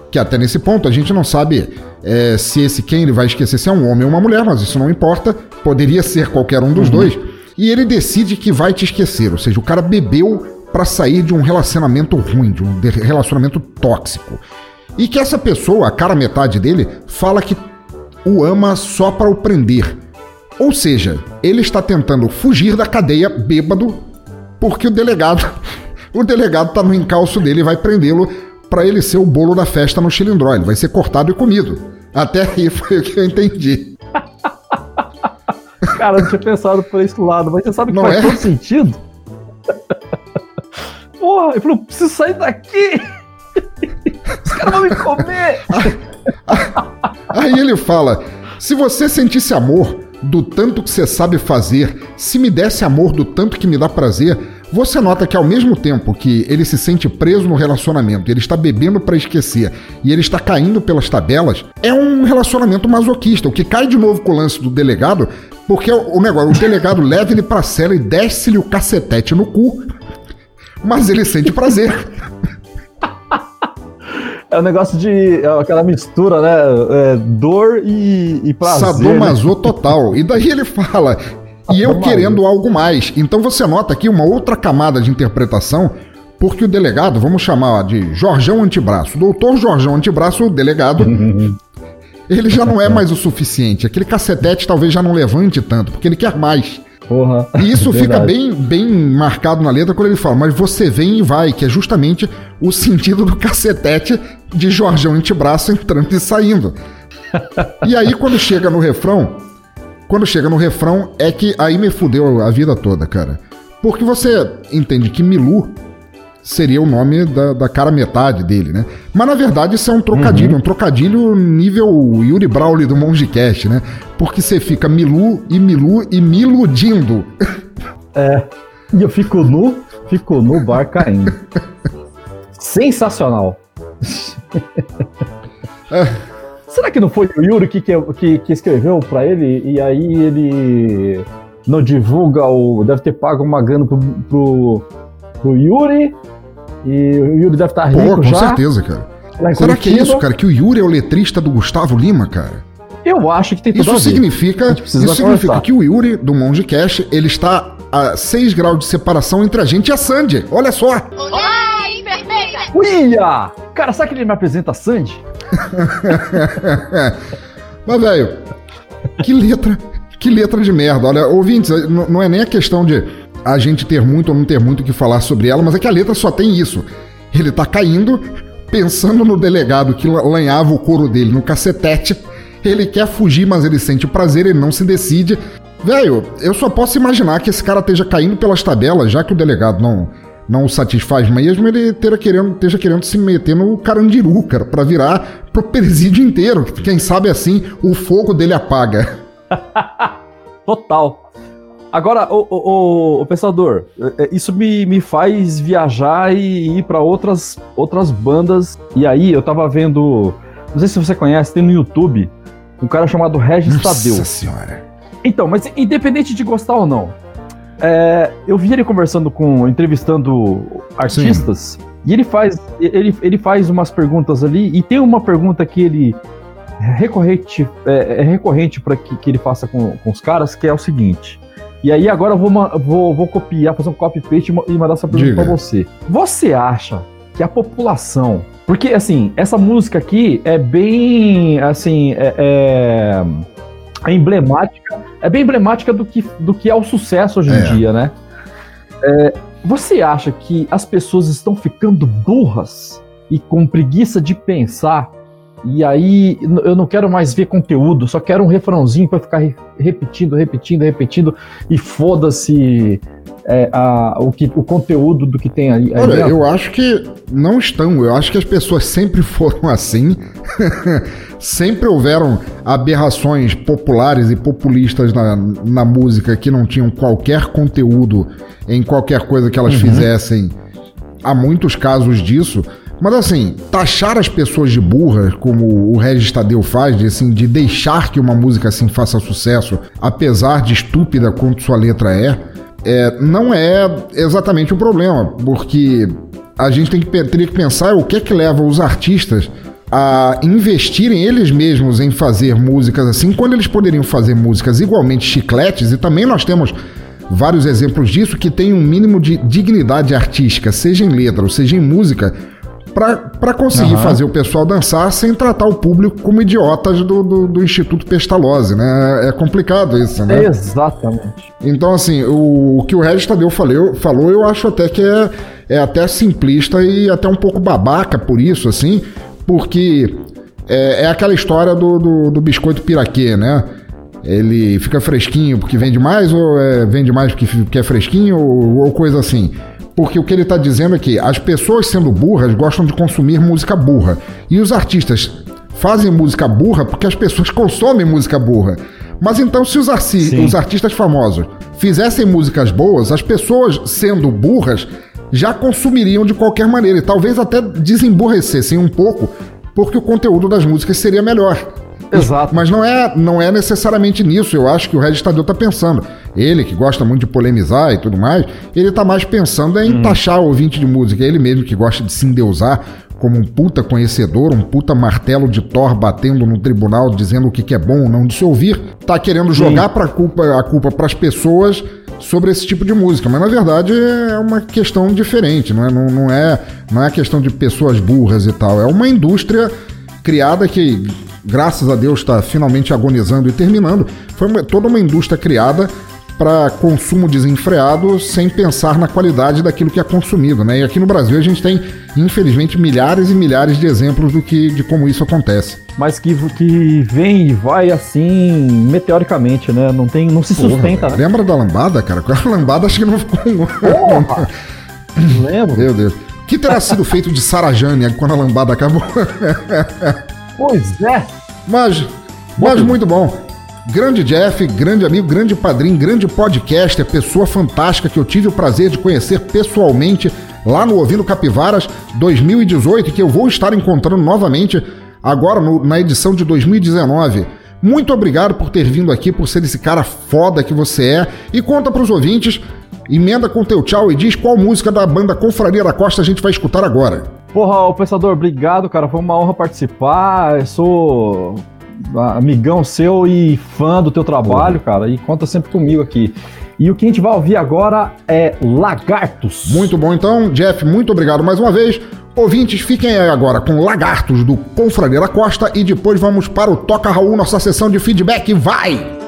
Que até nesse ponto a gente não sabe é, se esse quem ele vai esquecer, se é um homem ou uma mulher, mas isso não importa. Poderia ser qualquer um dos uhum. dois. E ele decide que vai te esquecer, ou seja, o cara bebeu para sair de um relacionamento ruim, de um relacionamento tóxico. E que essa pessoa, a cara metade dele, fala que o ama só para o prender. Ou seja, ele está tentando fugir da cadeia bêbado porque o delegado, o delegado tá no encalço dele e vai prendê-lo para ele ser o bolo da festa no Chilindró. Ele vai ser cortado e comido. Até aí foi o que eu entendi. Cara, eu não tinha pensado por esse lado, mas você sabe que não faz é? todo sentido? porra! Ele falou, preciso sair daqui! Os caras vão me comer! Aí ele fala: se você sentisse amor do tanto que você sabe fazer, se me desse amor do tanto que me dá prazer, você nota que ao mesmo tempo que ele se sente preso no relacionamento, ele está bebendo para esquecer e ele está caindo pelas tabelas, é um relacionamento masoquista, o que cai de novo com o lance do delegado, porque o negócio, o delegado leva ele pra cela e desce-lhe o cacetete no cu mas ele sente prazer. É um negócio de. É aquela mistura, né? É, dor e, e prazer. Sadomaso né? total. E daí ele fala. E eu querendo algo mais. Então você nota aqui uma outra camada de interpretação, porque o delegado, vamos chamar de Jorjão Antebraço, doutor Jorjão Antebraço, o delegado, ele já não é mais o suficiente. Aquele cacetete talvez já não levante tanto, porque ele quer mais. Porra. E isso fica Verdade. bem, bem marcado na letra quando ele fala, mas você vem e vai, que é justamente o sentido do cacetete de Jorgão Antebraço entrando e saindo. E aí quando chega no refrão, quando chega no refrão é que aí me fudeu a vida toda, cara. Porque você entende que Milu seria o nome da, da cara metade dele, né? Mas na verdade isso é um trocadilho, um trocadilho nível Yuri Brawley do Mongecast, né? Porque você fica Milu e Milu e me iludindo. É. E eu fico nu, fico no bar caindo. Sensacional. Será que não foi o Yuri que, que, que escreveu pra ele e aí ele não divulga o. Deve ter pago uma grana pro, pro, pro Yuri e o Yuri deve estar rico Pô, com já. certeza, cara. Será que é isso, cara? Que o Yuri é o letrista do Gustavo Lima, cara? Eu acho que tem tudo Isso significa, isso precisa significa conversar. que o Yuri, do Monge Cash, ele está a 6 graus de separação entre a gente e a Sandy. Olha só! Ai, perfeita! Uia! Cara, sabe que ele me apresenta a Sandy? Mas, velho, que letra, que letra de merda. Olha, ouvintes, não é nem a questão de a gente ter muito ou não ter muito o que falar sobre ela, mas é que a letra só tem isso. Ele tá caindo, pensando no delegado que la- lanhava o couro dele no cacetete. Ele quer fugir, mas ele sente prazer, ele não se decide. Velho, eu só posso imaginar que esse cara esteja caindo pelas tabelas, já que o delegado não, não o satisfaz mesmo, ele esteja querendo, esteja querendo se meter no carandiru, cara, pra virar pro presídio inteiro. Quem sabe assim o fogo dele apaga. Total. Agora, o, o, o, pensador, é, é, isso me, me faz viajar e ir pra outras, outras bandas. E aí, eu tava vendo. Não sei se você conhece, tem no YouTube um cara chamado Regis Tadeu. Nossa senhora. Então, mas independente de gostar ou não, é, eu vi ele conversando com. entrevistando artistas. E ele faz, ele, ele faz umas perguntas ali, e tem uma pergunta que ele é recorrente, é, é recorrente para que, que ele faça com, com os caras, que é o seguinte. E aí agora eu vou, vou, vou copiar, fazer um copy-paste e ma- e mandar essa pergunta Diga. pra você. Você acha que a população. Porque, assim, essa música aqui é bem. Assim, é, é, é emblemática. É bem emblemática do que, do que é o sucesso hoje É. em dia, né? É, você acha que as pessoas estão ficando burras e com preguiça de pensar? E aí eu não quero mais ver conteúdo, só quero um refrãozinho pra ficar re- repetindo, repetindo, repetindo e foda-se é, o, que, o conteúdo do que tem aí. aí Olha, dentro. eu acho que não estão. Eu acho que as pessoas sempre foram assim. sempre houveram aberrações populares e populistas na, na música que não tinham qualquer conteúdo em qualquer coisa que elas Uhum. fizessem. Há muitos casos disso. Mas assim, taxar as pessoas de burras, como o Regis Tadeu faz, de, assim, de deixar que uma música assim faça sucesso, apesar de estúpida quanto sua letra é, é, não é exatamente o problema, porque a gente tem que, teria que pensar o que é que leva os artistas a investirem eles mesmos em fazer músicas assim, quando eles poderiam fazer músicas igualmente chicletes, e também nós temos vários exemplos disso que tem um mínimo de dignidade artística, seja em letra ou seja em música, para conseguir Aham. fazer o pessoal dançar sem tratar o público como idiotas do, do, do Instituto Pestalozzi, né? É complicado isso, né? Exatamente. Então, assim, o, o que o Regis Tadeu falou, falou, eu acho até que é, é até simplista e até um pouco babaca por isso, assim, porque é, é aquela história do, do, do biscoito piraquê, né? Ele fica fresquinho porque vende mais ou é, vende mais porque, porque é fresquinho ou, ou coisa assim. Porque o que ele está dizendo é que as pessoas sendo burras gostam de consumir música burra. E os artistas fazem música burra porque as pessoas consomem música burra. Mas então, se os, arci- os artistas famosos fizessem músicas boas, as pessoas sendo burras já consumiriam de qualquer maneira. E talvez até desemburrecessem um pouco, porque o conteúdo das músicas seria melhor. Exato. Mas não é, não é necessariamente nisso, eu acho que o Regis Tadeu tá pensando. Ele, que gosta muito de polemizar e tudo mais, ele tá mais pensando em taxar o ouvinte de música. Ele mesmo que gosta de se endeusar como um puta conhecedor, um puta martelo de Thor batendo no tribunal dizendo o que, que é bom ou não de se ouvir, tá querendo jogar pra culpa, a culpa pras pessoas sobre esse tipo de música. Mas na verdade é uma questão diferente, não é, não, não é, não é questão de pessoas burras e tal. É uma indústria criada que, graças a Deus, está finalmente agonizando e terminando. Foi uma- toda uma indústria criada para consumo desenfreado sem pensar na qualidade daquilo que é consumido, né? E aqui no Brasil a gente tem, infelizmente, milhares e milhares de exemplos do que de como isso acontece. Mas que, que vem e vai assim, meteoricamente, né? Não tem, não se Porra, sustenta. velho. Lembra da lambada, cara? A lambada acho que não ficou. Porra! Lembro. Meu Deus. O que terá sido feito de Sarajane quando a lambada acabou? Pois é. Mas, mas muito bom. Grande Jeff, grande amigo, grande padrinho, grande podcaster, pessoa fantástica que eu tive o prazer de conhecer pessoalmente lá no Ouvindo Capivaras 2018 e que eu vou estar encontrando novamente agora no- na edição de 2019. Muito obrigado por ter vindo aqui, por ser esse cara foda que você é. E conta pros ouvintes, emenda com teu tchau e diz qual música da banda Confraria da Costa a gente vai escutar agora. Porra, ô pensador, obrigado, cara. Foi uma honra participar. Eu sou amigão seu e fã do teu trabalho, cara. E conta sempre comigo aqui. E o que a gente vai ouvir agora é Lagartos. Muito bom, então, Jeff, muito obrigado mais uma vez. Ouvintes, fiquem aí agora com Lagartos do Confraria da Costa e depois vamos para o Toca Raul, nossa sessão de feedback. Vai!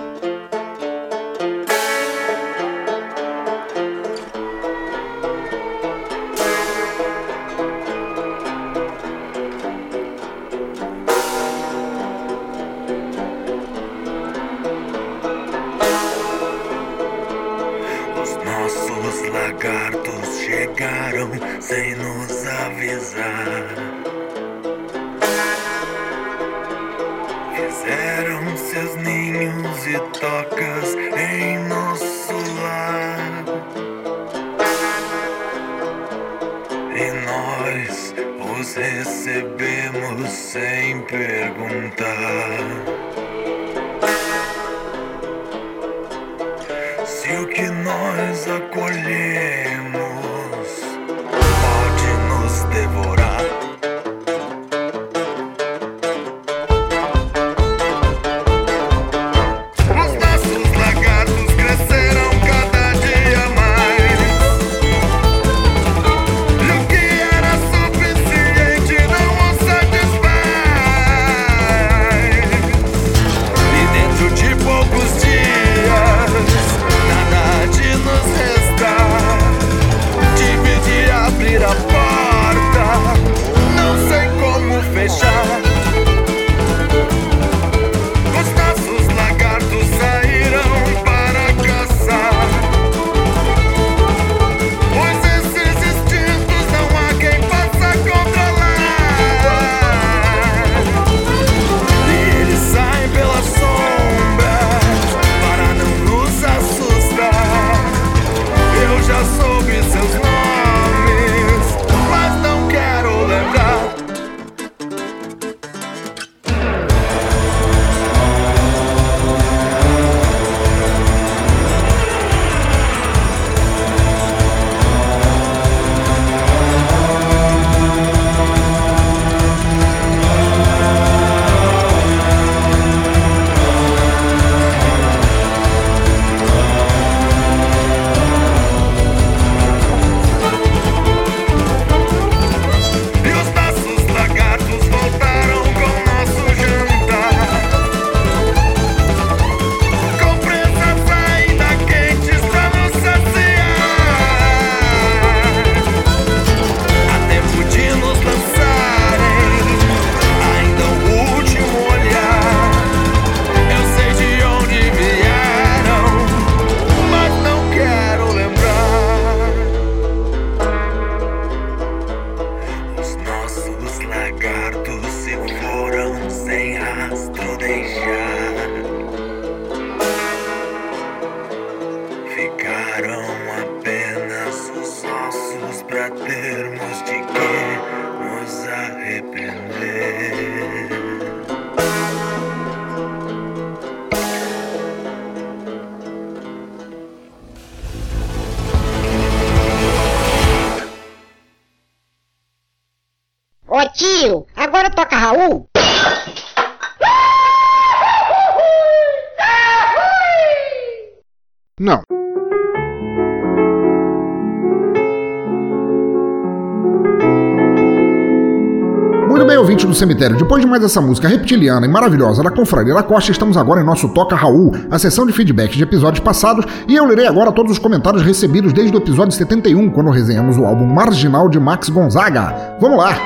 Do cemitério, depois de mais essa música reptiliana e maravilhosa da Confraria da Costa, estamos agora em nosso Toca Raul, a sessão de feedback de episódios passados, e eu lerei agora todos os comentários recebidos desde o episódio 71, quando resenhamos o álbum Marginal de Max Gonzaga. Vamos lá!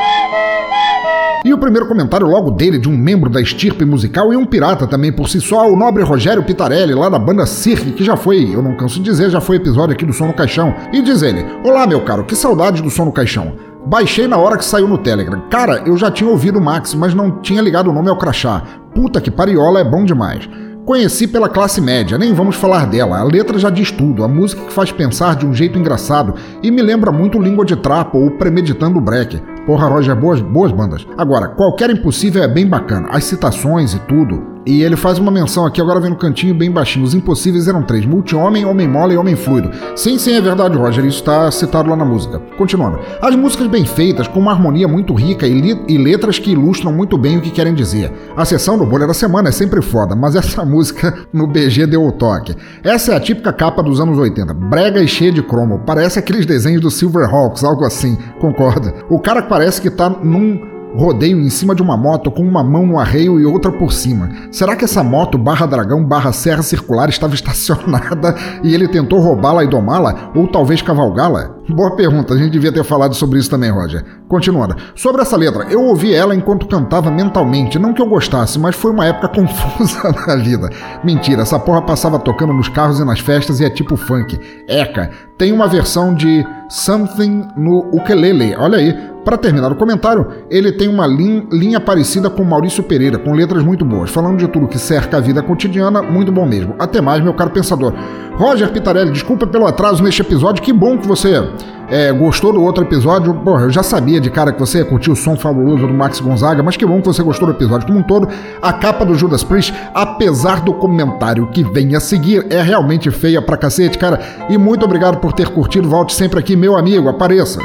E o primeiro comentário logo dele, de um membro da estirpe musical e um pirata também por si só, o nobre Rogério Pitarelli, lá da banda Cirque, que já foi, eu não canso de dizer, já foi episódio aqui do Som no Caixão. E diz ele: Olá, meu caro, que saudade do Som no Caixão. Baixei na hora que saiu no Telegram. Cara, eu já tinha ouvido o Max, mas não tinha ligado o nome ao crachá. Puta que pariola é bom demais. Conheci pela classe média, nem vamos falar dela. A letra já diz tudo, a música que faz pensar de um jeito engraçado e me lembra muito Língua de Trapo ou Premeditando o Break. Porra, Roger, boas, boas bandas. Agora, qualquer impossível é bem bacana. As citações e tudo. E ele faz uma menção aqui, agora vem no cantinho bem baixinho. Os impossíveis eram três: multi-homem, homem mole e homem fluido. Sim, sim, é verdade, Roger. Isso está citado lá na música. Continuando. As músicas bem feitas, com uma harmonia muito rica e, e letras que ilustram muito bem o que querem dizer. A sessão do Bolha da Semana é sempre foda, mas essa música no BG deu o toque. Essa é a típica capa dos anos 80. Brega e cheia de cromo. Parece aqueles desenhos do Silverhawks, algo assim. Concorda? O cara parece que tá num rodeio em cima de uma moto com uma mão no arreio e outra por cima. Será que essa moto barra dragão barra serra circular estava estacionada e ele tentou roubá-la e domá-la? Ou talvez cavalgá-la? Boa pergunta, a gente devia ter falado sobre isso também, Roger. Continuando. Sobre essa letra, eu ouvi ela enquanto cantava mentalmente. Não que eu gostasse, mas foi uma época confusa na vida. Mentira, essa porra passava tocando nos carros e nas festas e é tipo funk. Eca. Tem uma versão de Something no ukulele. Olha aí, para terminar o comentário, ele tem uma lin linha parecida com Maurício Pereira, com letras muito boas, falando de tudo que cerca a vida cotidiana, muito bom mesmo. Até mais, meu caro pensador. Roger Pitarelli, desculpa pelo atraso neste episódio, que bom que você é, gostou do outro episódio. Porra, eu já sabia de cara que você curtiu o som fabuloso do Max Gonzaga, mas que bom que você gostou do episódio como um todo. A capa do Judas Priest, apesar do comentário que vem a seguir, é realmente feia pra cacete, cara. E muito obrigado por ter curtido. Volte sempre aqui, meu amigo, apareça.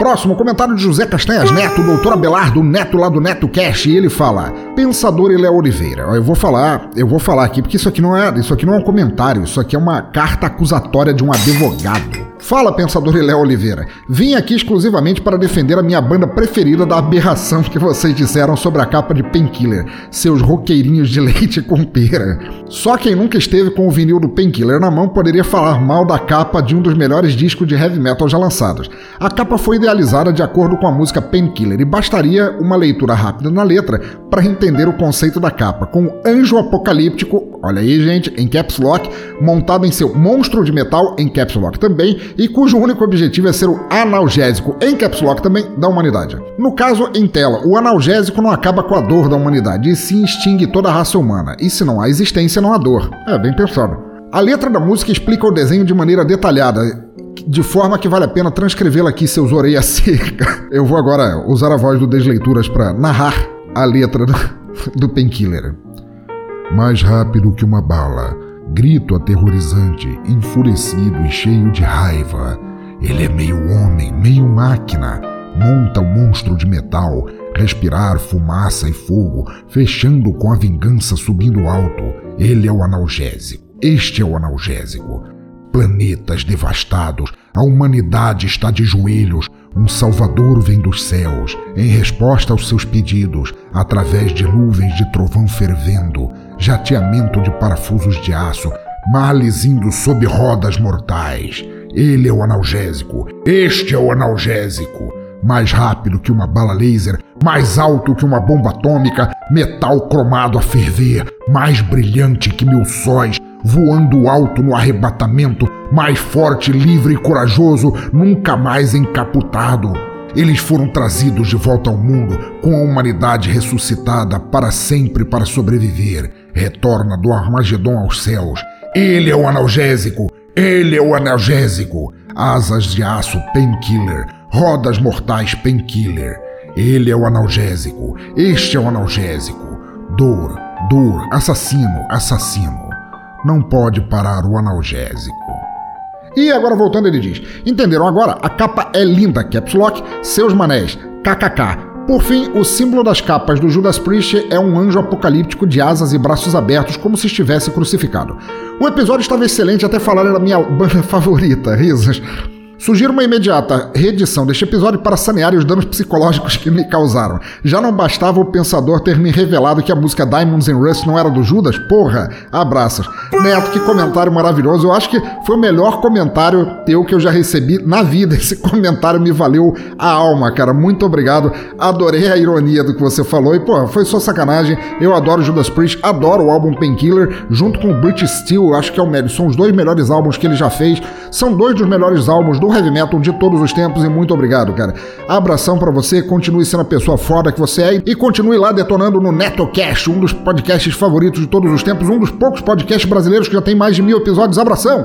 Próximo comentário de José Castanhas Neto, doutor Abelardo Neto lá do Neto Cash, e ele fala: Pensador Léo Oliveira. Eu vou falar, eu vou falar aqui porque isso aqui não é, isso aqui não é um comentário, isso aqui é uma carta acusatória de um advogado. Fala, pensador Léo Oliveira. Vim aqui exclusivamente para defender a minha banda preferida da aberração que vocês disseram sobre a capa de Painkiller, seus roqueirinhos de leite com pera. Só quem nunca esteve com o vinil do Painkiller na mão poderia falar mal da capa de um dos melhores discos de heavy metal já lançados. A capa foi idealizada de acordo com a música Painkiller e bastaria uma leitura rápida na letra para entender o conceito da capa, com o anjo apocalíptico, olha aí gente, em caps lock, montado em seu monstro de metal em caps lock também e cujo único objetivo é ser o analgésico, em caps lock também, da humanidade. No caso, em tela, o analgésico não acaba com a dor da humanidade, e sim extingue toda a raça humana. E se não há existência, não há dor. É bem pensado. A letra da música explica o desenho de maneira detalhada, de forma que vale a pena transcrevê-la aqui, seus orelhas seca. Eu vou agora usar a voz do Desleituras para narrar a letra do, Painkiller. Mais rápido que uma bala grito aterrorizante, enfurecido e cheio de raiva. Ele é meio homem, meio máquina. Monta o um monstro de metal, respirar fumaça e fogo, fechando com a vingança subindo alto. Ele é o analgésico. Este é o analgésico. Planetas devastados, a humanidade está de joelhos. Um Salvador vem dos céus, em resposta aos seus pedidos, através de nuvens de trovão fervendo, jateamento de parafusos de aço, males indo sob rodas mortais. Ele é o analgésico. Este é o analgésico. Mais rápido que uma bala laser, mais alto que uma bomba atômica, metal cromado a ferver, mais brilhante que mil sóis, voando alto no arrebatamento, mais forte, livre e corajoso, nunca mais encaputado. Eles foram trazidos de volta ao mundo com a humanidade ressuscitada para sempre para sobreviver. Retorna do Armagedon aos céus. Ele é o analgésico. Ele é o analgésico. Asas de aço painkiller. Rodas mortais painkiller. Ele é o analgésico. Este é o analgésico. Dor, dor, assassino, assassino não pode parar o analgésico. E agora voltando, ele diz: Entenderam agora? A capa é linda, caps lock, seus manés, kkk. Por fim, o símbolo das capas do Judas Priest é um anjo apocalíptico de asas e braços abertos, como se estivesse crucificado. O episódio estava excelente até falar da minha banda favorita, risos. Sugiro uma imediata reedição deste episódio para sanear os danos psicológicos que me causaram. Já não bastava o pensador ter me revelado que a música Diamonds and Rust não era do Judas? Porra, abraços. Neto, que comentário maravilhoso. Eu acho que foi o melhor comentário teu que eu já recebi na vida. Esse comentário me valeu a alma, cara. Muito obrigado. Adorei a ironia do que você falou. E, pô, foi só sacanagem. Eu adoro Judas Priest, adoro o álbum Painkiller, junto com o British Steel. Acho que é o melhor. São os dois melhores álbuns que ele já fez. São dois dos melhores álbuns do heavy metal de todos os tempos e muito obrigado, cara. Abração para você, continue sendo a pessoa foda que você é e continue lá detonando no NetoCast, um dos podcasts favoritos de todos os tempos, um dos poucos podcasts brasileiros que já tem mais de mil episódios. Abração!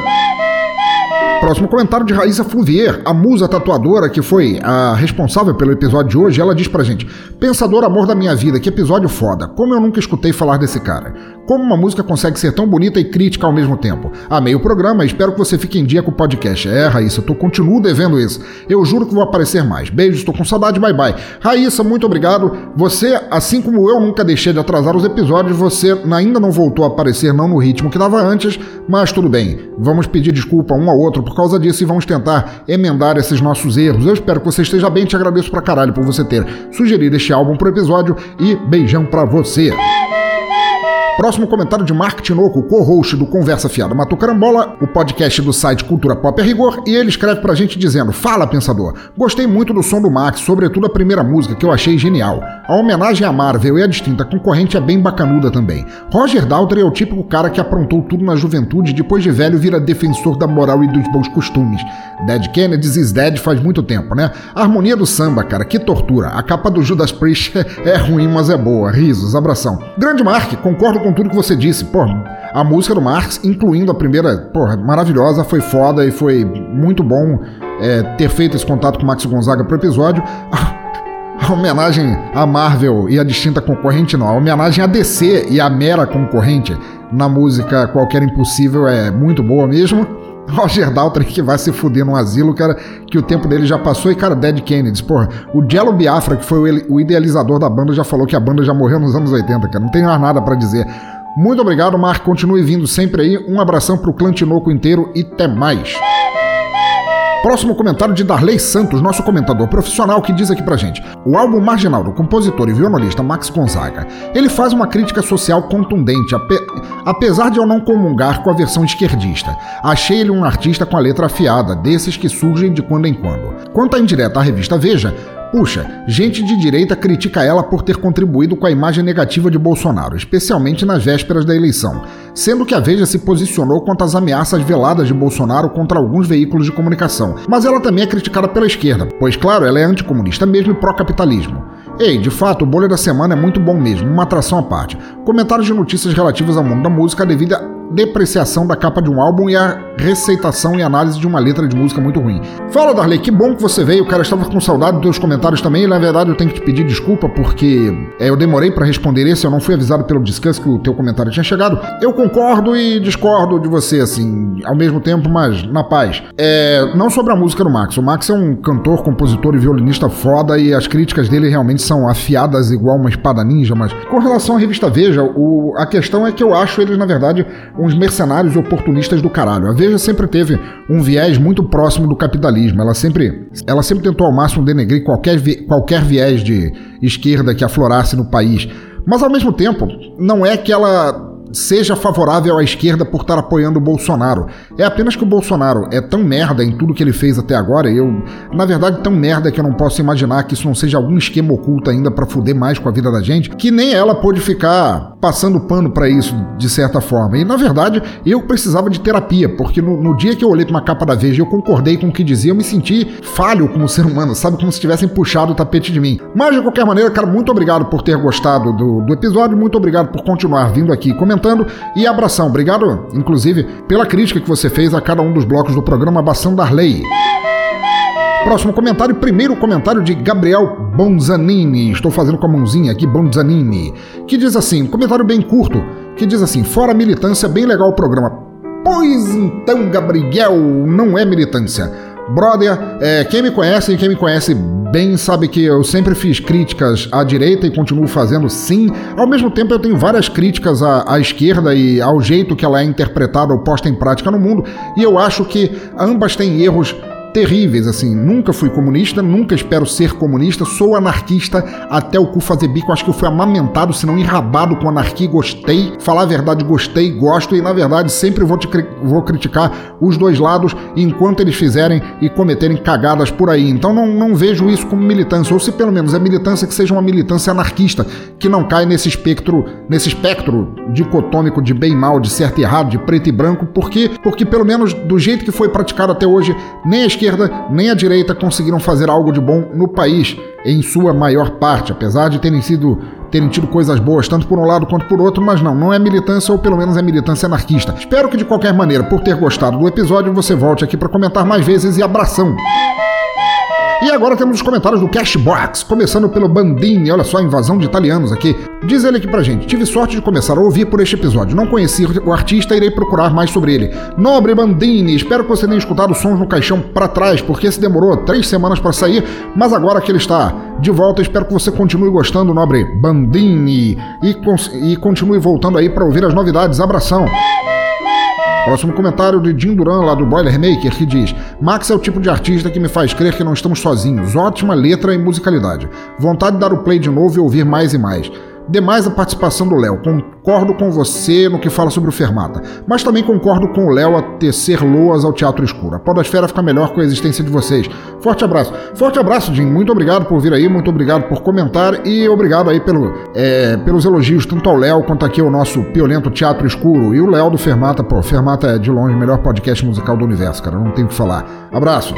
Próximo comentário de Raíssa Fluvier, a musa tatuadora que foi a responsável pelo episódio de hoje. Ela diz pra gente: Pensador amor da minha vida, que episódio foda. Como eu nunca escutei falar desse cara. Como uma música consegue ser tão bonita e crítica ao mesmo tempo? Amei o programa e espero que você fique em dia com o podcast. É, Raíssa, eu continuo devendo isso. Eu juro que vou aparecer mais. Beijos, estou com saudade, bye bye. Raíssa, muito obrigado. Você, assim como eu nunca deixei de atrasar os episódios, você ainda não voltou a aparecer não no ritmo que dava antes, mas tudo bem. Vamos pedir desculpa um ao outro por causa disso e vamos tentar emendar esses nossos erros. Eu espero que você esteja bem, te agradeço pra caralho por você ter sugerido este álbum pro episódio e beijão pra você. Próximo comentário de Mark Tinoco, co-host do Conversa Fiada Matou Carambola, o podcast do site Cultura Pop a Rigor, e ele escreve pra gente dizendo: Fala, pensador! Gostei muito do som do Max, sobretudo a primeira música, que eu achei genial. A homenagem à Marvel e a distinta concorrente é bem bacanuda também. Roger Daltrey é o típico cara que aprontou tudo na juventude e depois de velho vira defensor da moral e dos bons costumes. Dead Kennedys is dead faz muito tempo, né? A harmonia do samba, cara, que tortura. A capa do Judas Priest é ruim, mas é boa. Risos, abração. Grande Mark, concordo com tudo que você disse. Pô, a música do Marx, incluindo a primeira, porra, maravilhosa, foi foda e foi muito bom é, ter feito esse contato com o Max Gonzaga pro episódio. A homenagem à Marvel e a distinta concorrente, não. A homenagem à DC e à mera concorrente na música Qualquer Impossível é muito boa mesmo. Roger Daltrey que vai se fuder num asilo, cara, que o tempo dele já passou. E, cara, Dead Kennedys, porra, o Jello Biafra, que foi o idealizador da banda, já falou que a banda já morreu nos anos 80, cara. Não tem mais nada para dizer. Muito obrigado, Mark. Continue vindo sempre aí. Um abração pro clã Tinoco inteiro e até mais. Próximo comentário de Darley Santos, nosso comentador profissional, que diz aqui pra gente: O álbum marginal do compositor e violonista Max Gonzaga. Ele faz uma crítica social contundente, ape... apesar de eu não comungar com a versão esquerdista. Achei ele um artista com a letra afiada, desses que surgem de quando em quando. Quanto à indireta à revista Veja, Puxa, gente de direita critica ela por ter contribuído com a imagem negativa de Bolsonaro, especialmente nas vésperas da eleição, sendo que a Veja se posicionou contra as ameaças veladas de Bolsonaro contra alguns veículos de comunicação. Mas ela também é criticada pela esquerda, pois, claro, ela é anticomunista mesmo e pró-capitalismo. Ei, de fato, o Bolha da Semana é muito bom mesmo, uma atração à parte. Comentários de notícias relativas ao mundo da música devido à depreciação da capa de um álbum e a receitação e análise de uma letra de música muito ruim. Fala, Darley, que bom que você veio, cara. Estava com saudade dos teus comentários também. E, na verdade, eu tenho que te pedir desculpa porque é, eu demorei para responder esse. Eu não fui avisado pelo Discuss que o teu comentário tinha chegado. Eu concordo e discordo de você, assim, ao mesmo tempo, mas na paz. É, não sobre a música do Max. O Max é um cantor, compositor e violinista foda e as críticas dele realmente são afiadas igual uma espada ninja. Mas com relação à revista Veja, o, a questão é que eu acho eles, na verdade, uns mercenários oportunistas do caralho. A Veja sempre teve um viés muito próximo do capitalismo. Ela sempre, ela sempre tentou ao máximo denegrir qualquer, qualquer viés de esquerda que aflorasse no país. Mas ao mesmo tempo, não é que ela seja favorável à esquerda por estar apoiando o Bolsonaro. É apenas que o Bolsonaro é tão merda em tudo que ele fez até agora, eu, na verdade, tão merda que eu não posso imaginar que isso não seja algum esquema oculto ainda para fuder mais com a vida da gente, que nem ela pôde ficar passando pano para isso de certa forma. E na verdade, eu precisava de terapia, porque no, no dia que eu olhei para uma capa da Veja e eu concordei com o que dizia, eu me senti falho como ser humano, sabe? Como se tivessem puxado o tapete de mim. Mas de qualquer maneira, cara, muito obrigado por ter gostado do, do episódio, muito obrigado por continuar vindo aqui comentando e abração. Obrigado, inclusive, pela crítica que você fez a cada um dos blocos do programa Abação Darley. Próximo comentário, primeiro comentário de Gabriel Bonzanini. Estou fazendo com a mãozinha aqui, Bonzanini. Que diz assim, um comentário bem curto, que diz assim: fora militância, bem legal o programa. Pois então, Gabriel, não é militância. Brother, é, quem me conhece e quem me conhece bem sabe que eu sempre fiz críticas à direita e continuo fazendo sim. Ao mesmo tempo, eu tenho várias críticas à, à esquerda e ao jeito que ela é interpretada ou posta em prática no mundo, e eu acho que ambas têm erros terríveis, assim. Nunca fui comunista, nunca espero ser comunista, sou anarquista até o cu fazer bico. Acho que eu fui amamentado, se não enrabado com anarquia, gostei. Falar a verdade, gostei, gosto e, na verdade, sempre vou, te, vou criticar os dois lados enquanto eles fizerem e cometerem cagadas por aí. Então não, não vejo isso como militância, ou se pelo menos é militância que seja uma militância anarquista, que não cai nesse espectro, nesse espectro dicotômico de bem e mal, de certo e errado, de preto e branco, porque, porque pelo menos do jeito que foi praticado até hoje, nem a esquerda nem a direita conseguiram fazer algo de bom no país, em sua maior parte, apesar de terem sido terem tido coisas boas, tanto por um lado quanto por outro, mas não, não é militância ou pelo menos é militância anarquista. Espero que de qualquer maneira, por ter gostado do episódio, você volte aqui para comentar mais vezes e abração. E agora temos os comentários do Cashbox, começando pelo Bandini, olha só a invasão de italianos aqui. Diz ele aqui pra gente: tive sorte de começar a ouvir por este episódio. Não conheci o artista, irei procurar mais sobre ele. Nobre Bandini, espero que você tenha escutado sons no caixão para trás, porque se demorou três semanas para sair, mas agora que ele está de volta, espero que você continue gostando, Nobre Bandini, e, e continue voltando aí para ouvir as novidades. Abração! Próximo comentário de Jim Duran, lá do Boilermaker, que diz: Max é o tipo de artista que me faz crer que não estamos sozinhos. Ótima letra e musicalidade. Vontade de dar o play de novo e ouvir mais e mais. Demais a participação do Léo. Concordo com você no que fala sobre o Fermata, mas também concordo com o Léo a tecer loas ao teatro escuro. A podosfera fica melhor com a existência de vocês. Forte abraço. Forte abraço, Jim. Muito obrigado por vir aí, muito obrigado por comentar e obrigado aí pelo, é, pelos elogios tanto ao Léo quanto aqui ao nosso piolento Teatro Escuro. E o Léo do Fermata, pô, Fermata é de longe o melhor podcast musical do universo, cara. Não tem o que falar. Abraço.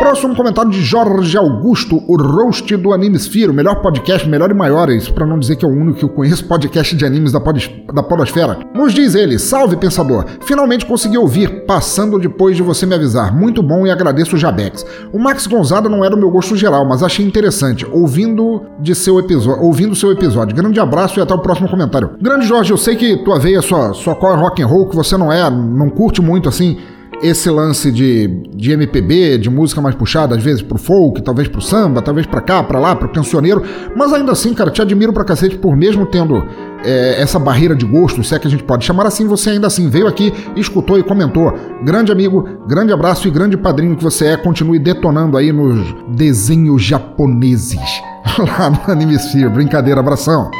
Próximo comentário de Jorge Augusto, o roast do Animesphere, o melhor podcast, melhor e maior, isso para não dizer que é o único que eu conheço podcast de animes da, pod, da podosfera. Nos diz ele, salve pensador, finalmente consegui ouvir, passando depois de você me avisar, muito bom e agradeço o Jabex. O Max Gonzaga não era o meu gosto geral, mas achei interessante, ouvindo de seu episódio, ouvindo seu episódio. Grande abraço e até o próximo comentário. Grande Jorge, eu sei que tua veia só, só corre rock and roll, que você não é, não curte muito assim esse lance de, de MPB, de música mais puxada, às vezes pro folk, talvez pro samba, talvez pra cá, pra lá, pro cancioneiro, mas ainda assim, cara, te admiro pra cacete por mesmo tendo é, essa barreira de gosto, se é que a gente pode chamar assim, você ainda assim veio aqui, escutou e comentou. Grande amigo, grande abraço e grande padrinho que você é, continue detonando aí nos desenhos japoneses lá no Animesphere. Brincadeira, abração.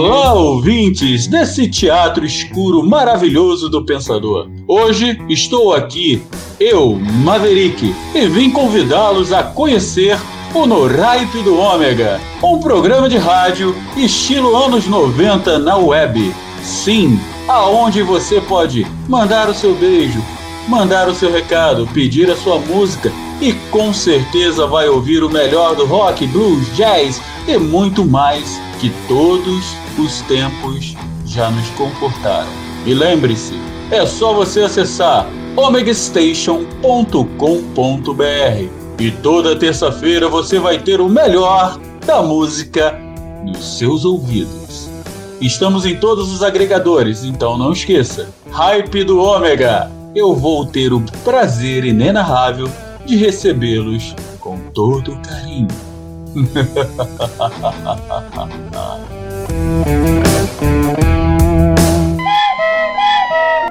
Olá, ouvintes desse teatro escuro maravilhoso do Pensador. Hoje estou aqui, eu, Maverick, e vim convidá-los a conhecer o No Hype do Ômega, um programa de rádio estilo anos 90 na web. Sim, aonde você pode mandar o seu beijo, mandar o seu recado, pedir a sua música e com certeza vai ouvir o melhor do rock, blues, jazz e muito mais que todos os tempos já nos comportaram. E lembre-se, é só você acessar omegastation.com.br e toda terça-feira você vai ter o melhor da música nos seus ouvidos. Estamos em todos os agregadores, então não esqueça. Hype do Ômega. Eu vou ter o prazer inenarrável de recebê-los com todo carinho. Ha ha ha ha.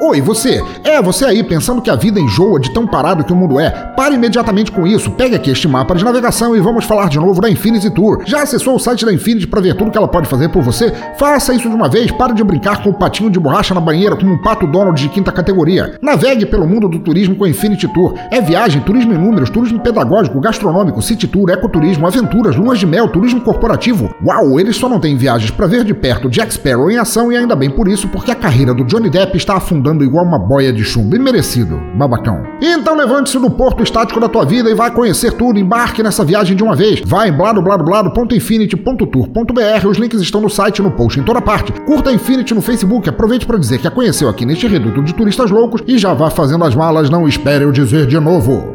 Oi, você! É, você aí pensando que a vida enjoa de tão parado que o mundo é. Pare imediatamente com isso, pegue aqui este mapa de navegação e vamos falar de novo da Infinity Tour. Já acessou o site da Infinity para ver tudo que ela pode fazer por você? Faça isso de uma vez, pare de brincar com o patinho de borracha na banheira como um pato Donald de quinta categoria. Navegue pelo mundo do turismo com a Infinity Tour. É viagem, turismo em números, turismo pedagógico, gastronômico, city tour, ecoturismo, aventuras, luas de mel, turismo corporativo. Uau, eles só não têm viagens para ver de perto Jack Sparrow em ação e ainda bem por isso, porque a carreira do Johnny Depp está afundando igual uma boia de chumbo. E merecido, babacão. Então levante-se do porto estático da tua vida e vai conhecer tudo. Embarque nessa viagem de uma vez. Vai em bladobladoblado.infinity.tour.br. Os links estão no site no post em toda parte. Curta a Infinity no Facebook. Aproveite para dizer que a conheceu aqui neste reduto de turistas loucos e já vá fazendo as malas. Não espere eu dizer de novo.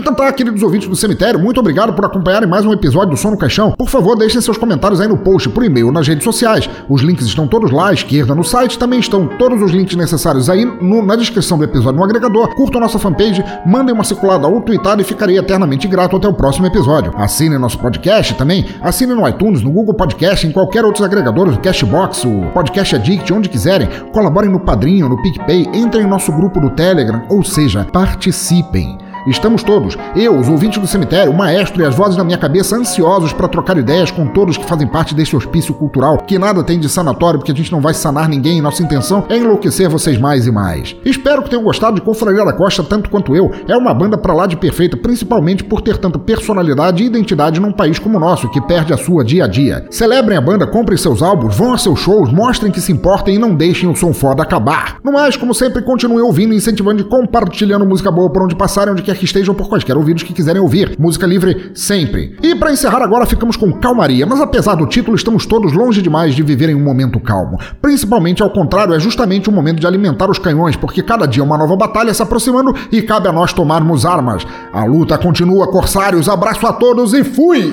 Então tá, queridos ouvintes do cemitério, muito obrigado por acompanharem mais um episódio do Som no Caixão. Por favor, deixem seus comentários aí no post, por e-mail, nas redes sociais. Os links estão todos lá à esquerda no site, também estão todos os links necessários aí no- na descrição do episódio no agregador. Curtam nossa fanpage, mandem uma circulada ou tweetada e ficarei eternamente grato até o próximo episódio. Assinem nosso podcast também, assinem no iTunes, no Google Podcast, em qualquer outros agregadores, o Cashbox, o Podcast Addict, onde quiserem. Colaborem no Padrinho, no PicPay, entrem em nosso grupo do Telegram, ou seja, participem. Estamos todos, eu, os ouvintes do cemitério, o maestro e as vozes na minha cabeça, ansiosos para trocar ideias com todos que fazem parte desse hospício cultural, que nada tem de sanatório, porque a gente não vai sanar ninguém e nossa intenção é enlouquecer vocês mais e mais. Espero que tenham gostado de Confraria da Costa tanto quanto eu. É uma banda pra lá de perfeita, principalmente por ter tanta personalidade e identidade num país como o nosso, que perde a sua dia a dia. Celebrem a banda, comprem seus álbuns, vão a seus shows, mostrem que se importem e não deixem o som foda acabar. No mais, como sempre, continuem ouvindo, incentivando e compartilhando música boa por onde passarem, onde quer que estejam, por quaisquer ouvidos que quiserem ouvir. Música livre sempre. E para encerrar agora, ficamos com Calmaria, mas apesar do título, estamos todos longe demais de viver em um momento calmo. Principalmente ao contrário, é justamente o momento de alimentar os canhões, porque cada dia uma nova batalha se aproximando e cabe a nós tomarmos armas. A luta continua, corsários, abraço a todos e fui!